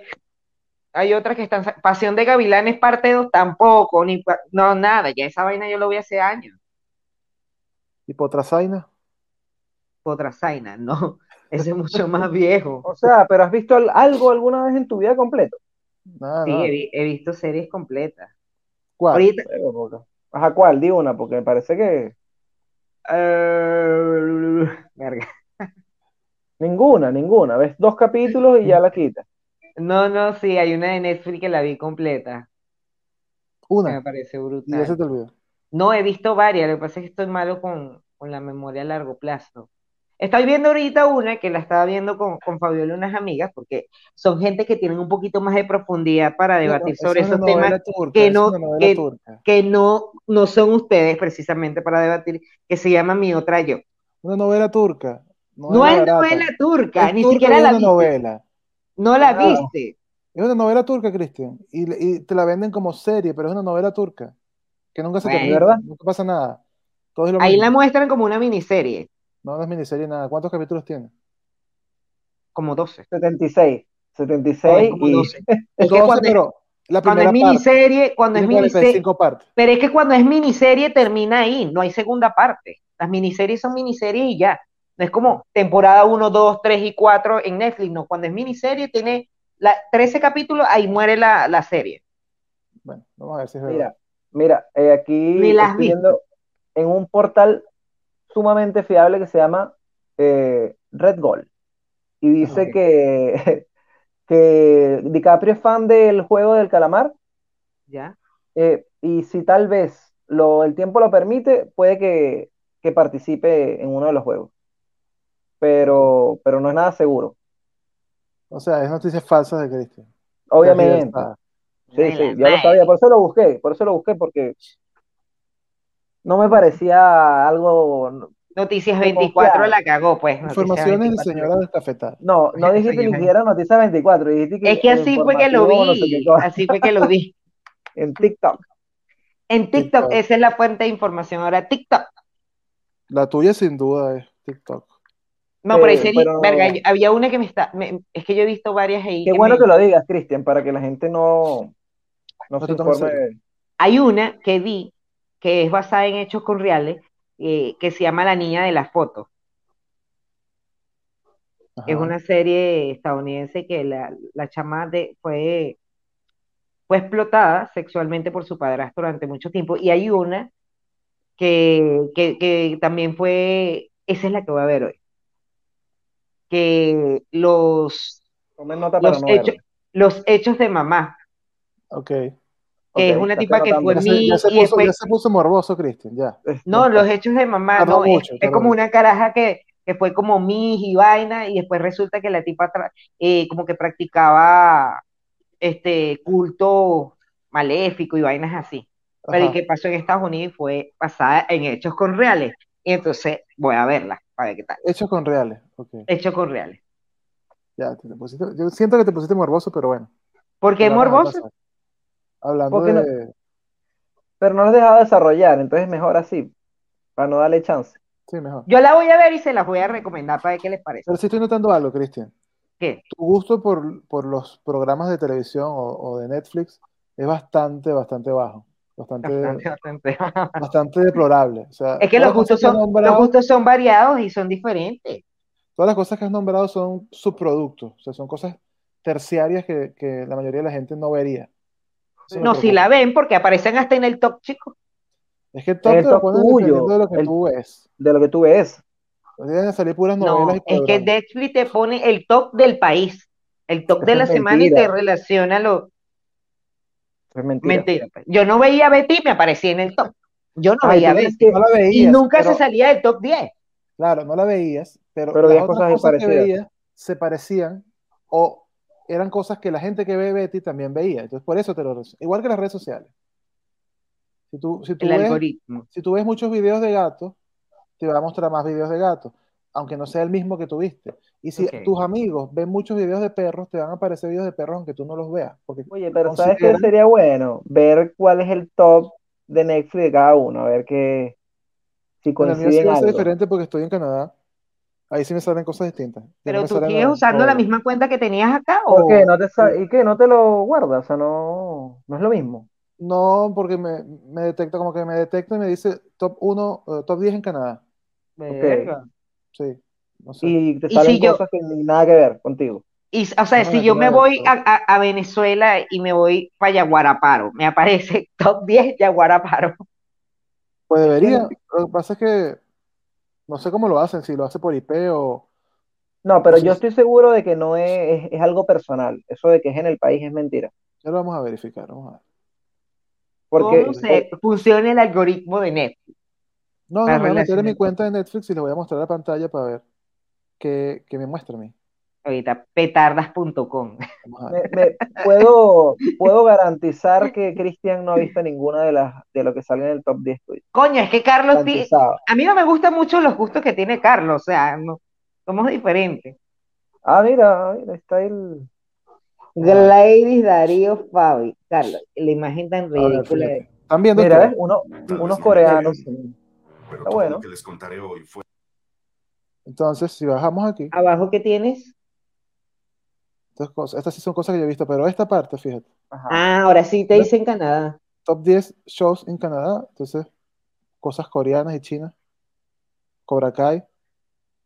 hay otras que están. Pasión de Gavilanes parte 2, tampoco. Ni, no, nada. Ya esa vaina yo lo vi hace años. ¿Y Potrasaina? Potrasaina, no. Ese es mucho más viejo. O sea, pero ¿has visto al- algo alguna vez en tu vida completo? Nada, Sí, nada. he, vi- he visto series completas. ¿Cuál? Ahorita. Ajá, ¿cuál? Di una, porque me parece que eh, verga. Ninguna, ninguna. Ves dos capítulos y ya la quitas. No, no, sí, hay una de Netflix que la vi completa. que me Una. parece Y ya se brutal. te olvidó. No, he visto varias, lo que pasa es que estoy malo con, con la memoria a largo plazo. Estoy viendo ahorita una que la estaba viendo con, con Fabiola y unas amigas, porque son gente que tienen un poquito más de profundidad para debatir sobre es una esos temas turca, que no- una que- turca. que no, no son ustedes precisamente para debatir, que se llama Mi Otra Yo. Una novela turca. No, No es novela turca, Es ni turca siquiera la una viste. novela. No la Ah. viste. Es una novela turca, Cristian. Y, y te la venden como serie, pero es una novela turca. Que nunca se Bueno. termina. ¿Verdad? Nunca pasa nada. Todo es lo Ahí mismo. la muestran como una miniserie, No, no es miniserie nada. ¿Cuántos capítulos tiene? como 12. 76. No, es 76 como y 12. Es que 12, cuando, es- pero la cuando es parte. miniserie, cuando es miniserie, 45 partes. Pero es que cuando es miniserie termina ahí, no hay segunda parte. Las miniseries son miniseries y ya. No es como temporada 1, 2, 3 y 4 en Netflix, no. Cuando es miniserie tiene la, 13 capítulos, ahí muere la, la serie. Bueno, vamos a ver si es verdad. Mira, mira, eh, aquí estoy vi. viendo en un portal sumamente fiable que se llama eh, Red Gold. Y dice Ok. que, que DiCaprio es fan del juego del calamar. ¿Ya? eh, y si tal vez lo, el tiempo lo permite, puede que, que participe en uno de los juegos. Pero, pero no es nada seguro. O sea, es noticias falsas de Cristian. Obviamente. Sí, sí, ya lo sabía, por eso lo busqué, por eso lo busqué, porque no me parecía algo, Noticias De 24 confiar. la cagó, pues. Informaciones de 24. señora descafetada. no, no dijiste ni siquiera Noticias 24, dijiste que Es que así fue que lo no sé vi. Así fue que lo vi. en TikTok. En TikTok, TikTok. esa es la fuente de información. Ahora, TikTok. La tuya sin duda es TikTok. No, pero ahí Eh, sería, pero- verga, yo- había una que me está, me- es que yo he visto varias ahí. Qué que bueno me- que lo digas, Cristian, para que la gente no, no No se informe. Hay una que vi que es basada en hechos con reales, eh, que se llama La Niña de las Fotos. Es una serie estadounidense que la, la chama de, fue, fue explotada sexualmente por su padrastro durante mucho tiempo. Y hay una que, que, que también fue, esa es la que voy a ver hoy, que los, nota los, no hechos, los hechos de mamá, Ok. que Ok, es una tipa que fue Ya se, mi ya se y puso, después ya se puso morboso, Cristian, ya. No, los hechos de mamá, Tardó no, es, mucho, es tardó como mucho. una caraja que, que fue como Miss y vaina, y después resulta que la tipa eh, como que practicaba este culto maléfico y vainas así. Pero ¿y qué pasó en Estados Unidos? Y fue basada en hechos con reales. Y entonces voy a verla, para ver qué tal. Hechos con reales. Ok. Hechos con reales. Ya, te pusiste, yo siento que te pusiste morboso, pero bueno. ¿Por qué a morboso? Hablando ¿Por qué no? de. Pero no los dejaba desarrollar, entonces mejor así, para no darle chance. Sí, mejor. Yo la voy a ver y se las voy a recomendar para ver qué les parece. Pero sí estoy notando algo, Cristian. ¿Qué? Tu gusto por, por los programas de televisión o, o de Netflix es bastante, bastante bajo. Bastante, Bastante, bastante. bastante deplorable. O sea, Es que los gustos son, los gustos son variados y son diferentes. todas las cosas que has nombrado son subproductos. O sea, son cosas terciarias que, que la mayoría de la gente no vería. Eso No, si la ven, porque aparecen hasta en el top, chicos. Es que el top el te lo top ponen tuyo, de lo que el- tú ves. De lo que tú ves. Deben salir puras No, novelas y es que. Netflix te pone el top del país, el top de la semana y te relaciona lo es mentira. mentira. pues. Yo no veía a Betty y me aparecía en el top. Yo no Ay, veía a Betty. No la Y veías, nunca pero- se salía del top 10. Claro, no la veías, pero, Pero las cosas cosas que veías se parecían o eran cosas que la gente que ve Betty también veía. Entonces, por eso te lo Igual que las redes sociales. Si tú, si tú, El ves, algoritmo. si tú ves muchos videos de gatos, te va a mostrar más videos de gatos, aunque no sea el mismo que tuviste. Y si tus amigos ven muchos videos de perros, te van a aparecer videos de perros aunque tú no los veas. Porque Oye, pero ¿sabes qué consideran- sería bueno? Ver cuál es el top de Netflix de cada uno, a ver qué, si coinciden algo. diferente porque estoy en Canadá. Ahí sí me salen cosas distintas. Ya no Pero me tú sigues usando la misma cuenta que tenías acá ¿Por o qué? ¿No te ¿Y qué? ¿No te lo guardas? O sea, no, no es lo mismo. No, porque me, me detecta, como que me detecta y me dice top 1, eh, top 10 en Canadá. Verga. Sí, no sé. Y te Y salen si yo- cosas que ni nada que ver contigo. Y, o sea, No, si yo me voy a, a- a Venezuela y me voy para Yaguaraparo, me aparece top 10 Yaguaraparo. Pues debería. Lo que pasa es que no sé cómo lo hacen, si lo hace por IP o. No, pero yo estoy seguro de que no es, es, es algo personal. Eso de que es en el país es mentira. Ya lo vamos a verificar, vamos a ver. Porque, ¿Cómo se funciona el algoritmo de Netflix? No, no, me voy a meter en mi cuenta de Netflix y les voy a mostrar la pantalla para ver qué, qué me muestra a mí. Ahorita, petardas.com. Puedo, puedo garantizar que Cristian no ha visto ninguna de las de lo que sale en el top 10 tuyo. Coño, es que Carlos, a mí no me gustan mucho los gustos que tiene Carlos, o sea, no, somos diferentes. Ah, mira, mira, está el. Gladys Darío Fabi. Carlos, la imagen tan ridícula. ¿Están viendo Mira. Uno, Tal unos coreanos. Pero todo bueno. lo que les contaré hoy fue Entonces, si bajamos aquí, Abajo, ¿qué tienes? estas cosas, estas sí son cosas que yo he visto, pero esta parte, fíjate, Ajá. Ah, ahora sí te ¿Ves? dicen Canadá. top 10 shows en Canadá, entonces, cosas coreanas y chinas, Cobra Kai,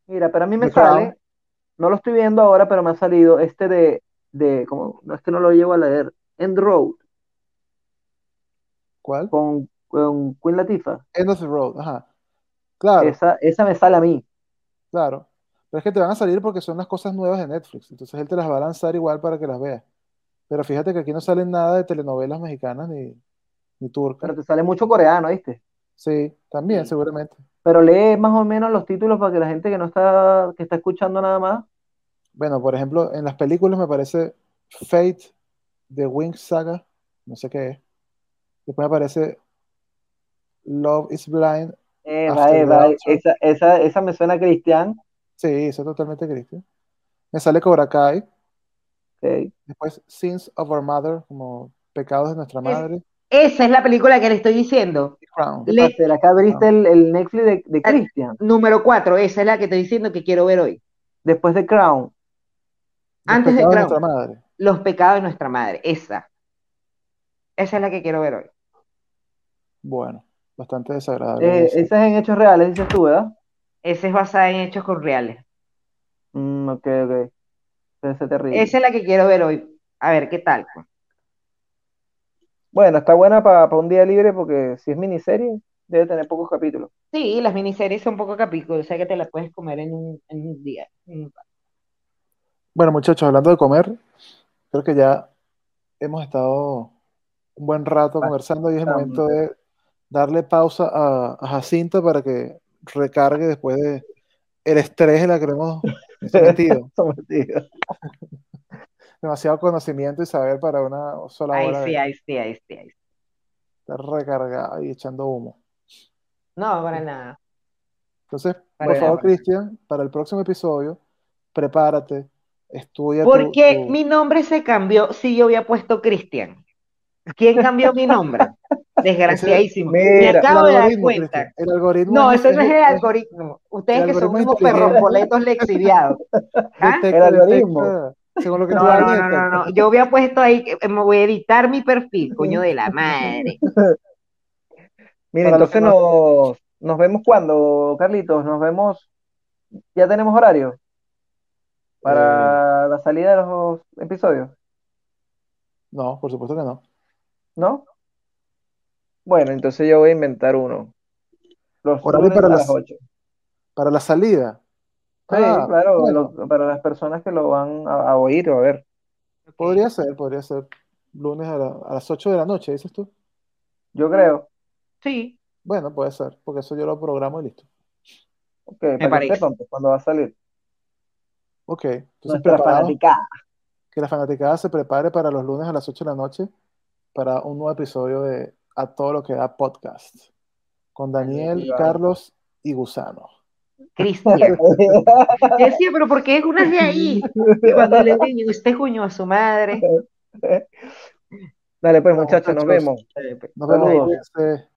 Mira, pero a mí me The Crown. sale, no lo estoy viendo ahora, pero me ha salido este de, de como, no es que no lo llevo a leer, End Road, ¿cuál? con, con Queen Latifah. End of the Road, ajá. Claro, Esa, esa me sale a mí. claro. Pero es que te van a salir porque son las cosas nuevas de Netflix, entonces él te las va a lanzar igual para que las veas. Pero fíjate que aquí no salen nada de telenovelas mexicanas ni, ni turcas. Pero te sale mucho coreano, ¿viste? Sí, también, Sí. seguramente. Pero lee más o menos los títulos para que la gente que no está, que está escuchando nada más. Bueno, por ejemplo, en las películas me parece Fate de Wing Saga, no sé qué es. Después me aparece Love is Blind. Eva, Eva, esa, esa, esa me suena a Cristian. Sí, eso es totalmente Cristian. Me sale Cobra Kai. Después Sins of Our Mother, como pecados de nuestra madre. Esa es la película que le estoy diciendo. Crown. ¿Qué Le- que abriste el, el Netflix de, de Ah. Christian? Número cuatro, esa es la que estoy diciendo que quiero ver hoy. Después de Crown. Los Antes de Crown. nuestra madre. Los pecados de nuestra madre, esa. Esa es la que quiero ver hoy. Bueno, bastante desagradable. Eh, eso. esa es en hechos reales, dices tú, ¿verdad? Esa es basada en hechos con reales. Mm, ok, ok. Ser terrible. Esa es la que quiero ver hoy. A ver qué tal. Bueno, está buena para un día libre porque si es miniserie, debe tener pocos capítulos. Sí, las miniseries son poco capítulos, o sea que te las puedes comer en un, en un día. Mm. Bueno, muchachos, hablando de comer, creo que ya hemos estado un buen rato conversando y es el momento de darle pausa a, a Jacinta para que recargue después de el estrés en la que hemos sometido. Sometido. Demasiado conocimiento y saber para una sola Ahí hora sí, de ahí sí, ahí sí, ahí sí. estar recargada y echando humo. No, para nada. Entonces, por favor. Cristian, para el próximo episodio, prepárate, estudia tu- ¿Por qué tu- mi nombre se cambió si yo había puesto Cristian? ¿Quién cambió mi nombre? Desgraciadísimo. Me acabo de dar cuenta. El algoritmo No, es- ese no es el algoritmo. Ustedes el que son unos perros boletos lexiviados. ¿Ah? El algoritmo. según lo que No, tú no, no, no, detecta. no. Yo había puesto ahí, que me voy a editar mi perfil, coño de la madre. Mira, entonces nos, nos vemos cuando, Carlitos, nos vemos, ya tenemos horario para la salida de los episodios, No, por supuesto que no. ¿no? Bueno, entonces yo voy a inventar uno. Los Horario para a las- las 8. Para la salida. Sí, Ah, claro, bueno, lo- para las personas que lo van a, a oír o a ver. podría ser, podría ser lunes a, la- a las 8 de la noche, dices tú. Yo creo. Sí, Bueno, puede ser, porque eso yo lo programo y listo. Ok, para que parece. sepan pues, cuando va a salir. Ok, entonces fanaticada. que la fanaticada se prepare para los lunes a las 8 de la noche para un nuevo episodio de A Todo Lo que da Podcast con Daniel. Carlos y Gusano. Cristian. Decía, pero ¿por qué es una de ahí? Y cuando le digo, usted coño a su madre. Dale, pues, muchachos, nos muchachos. vemos. Nos vemos.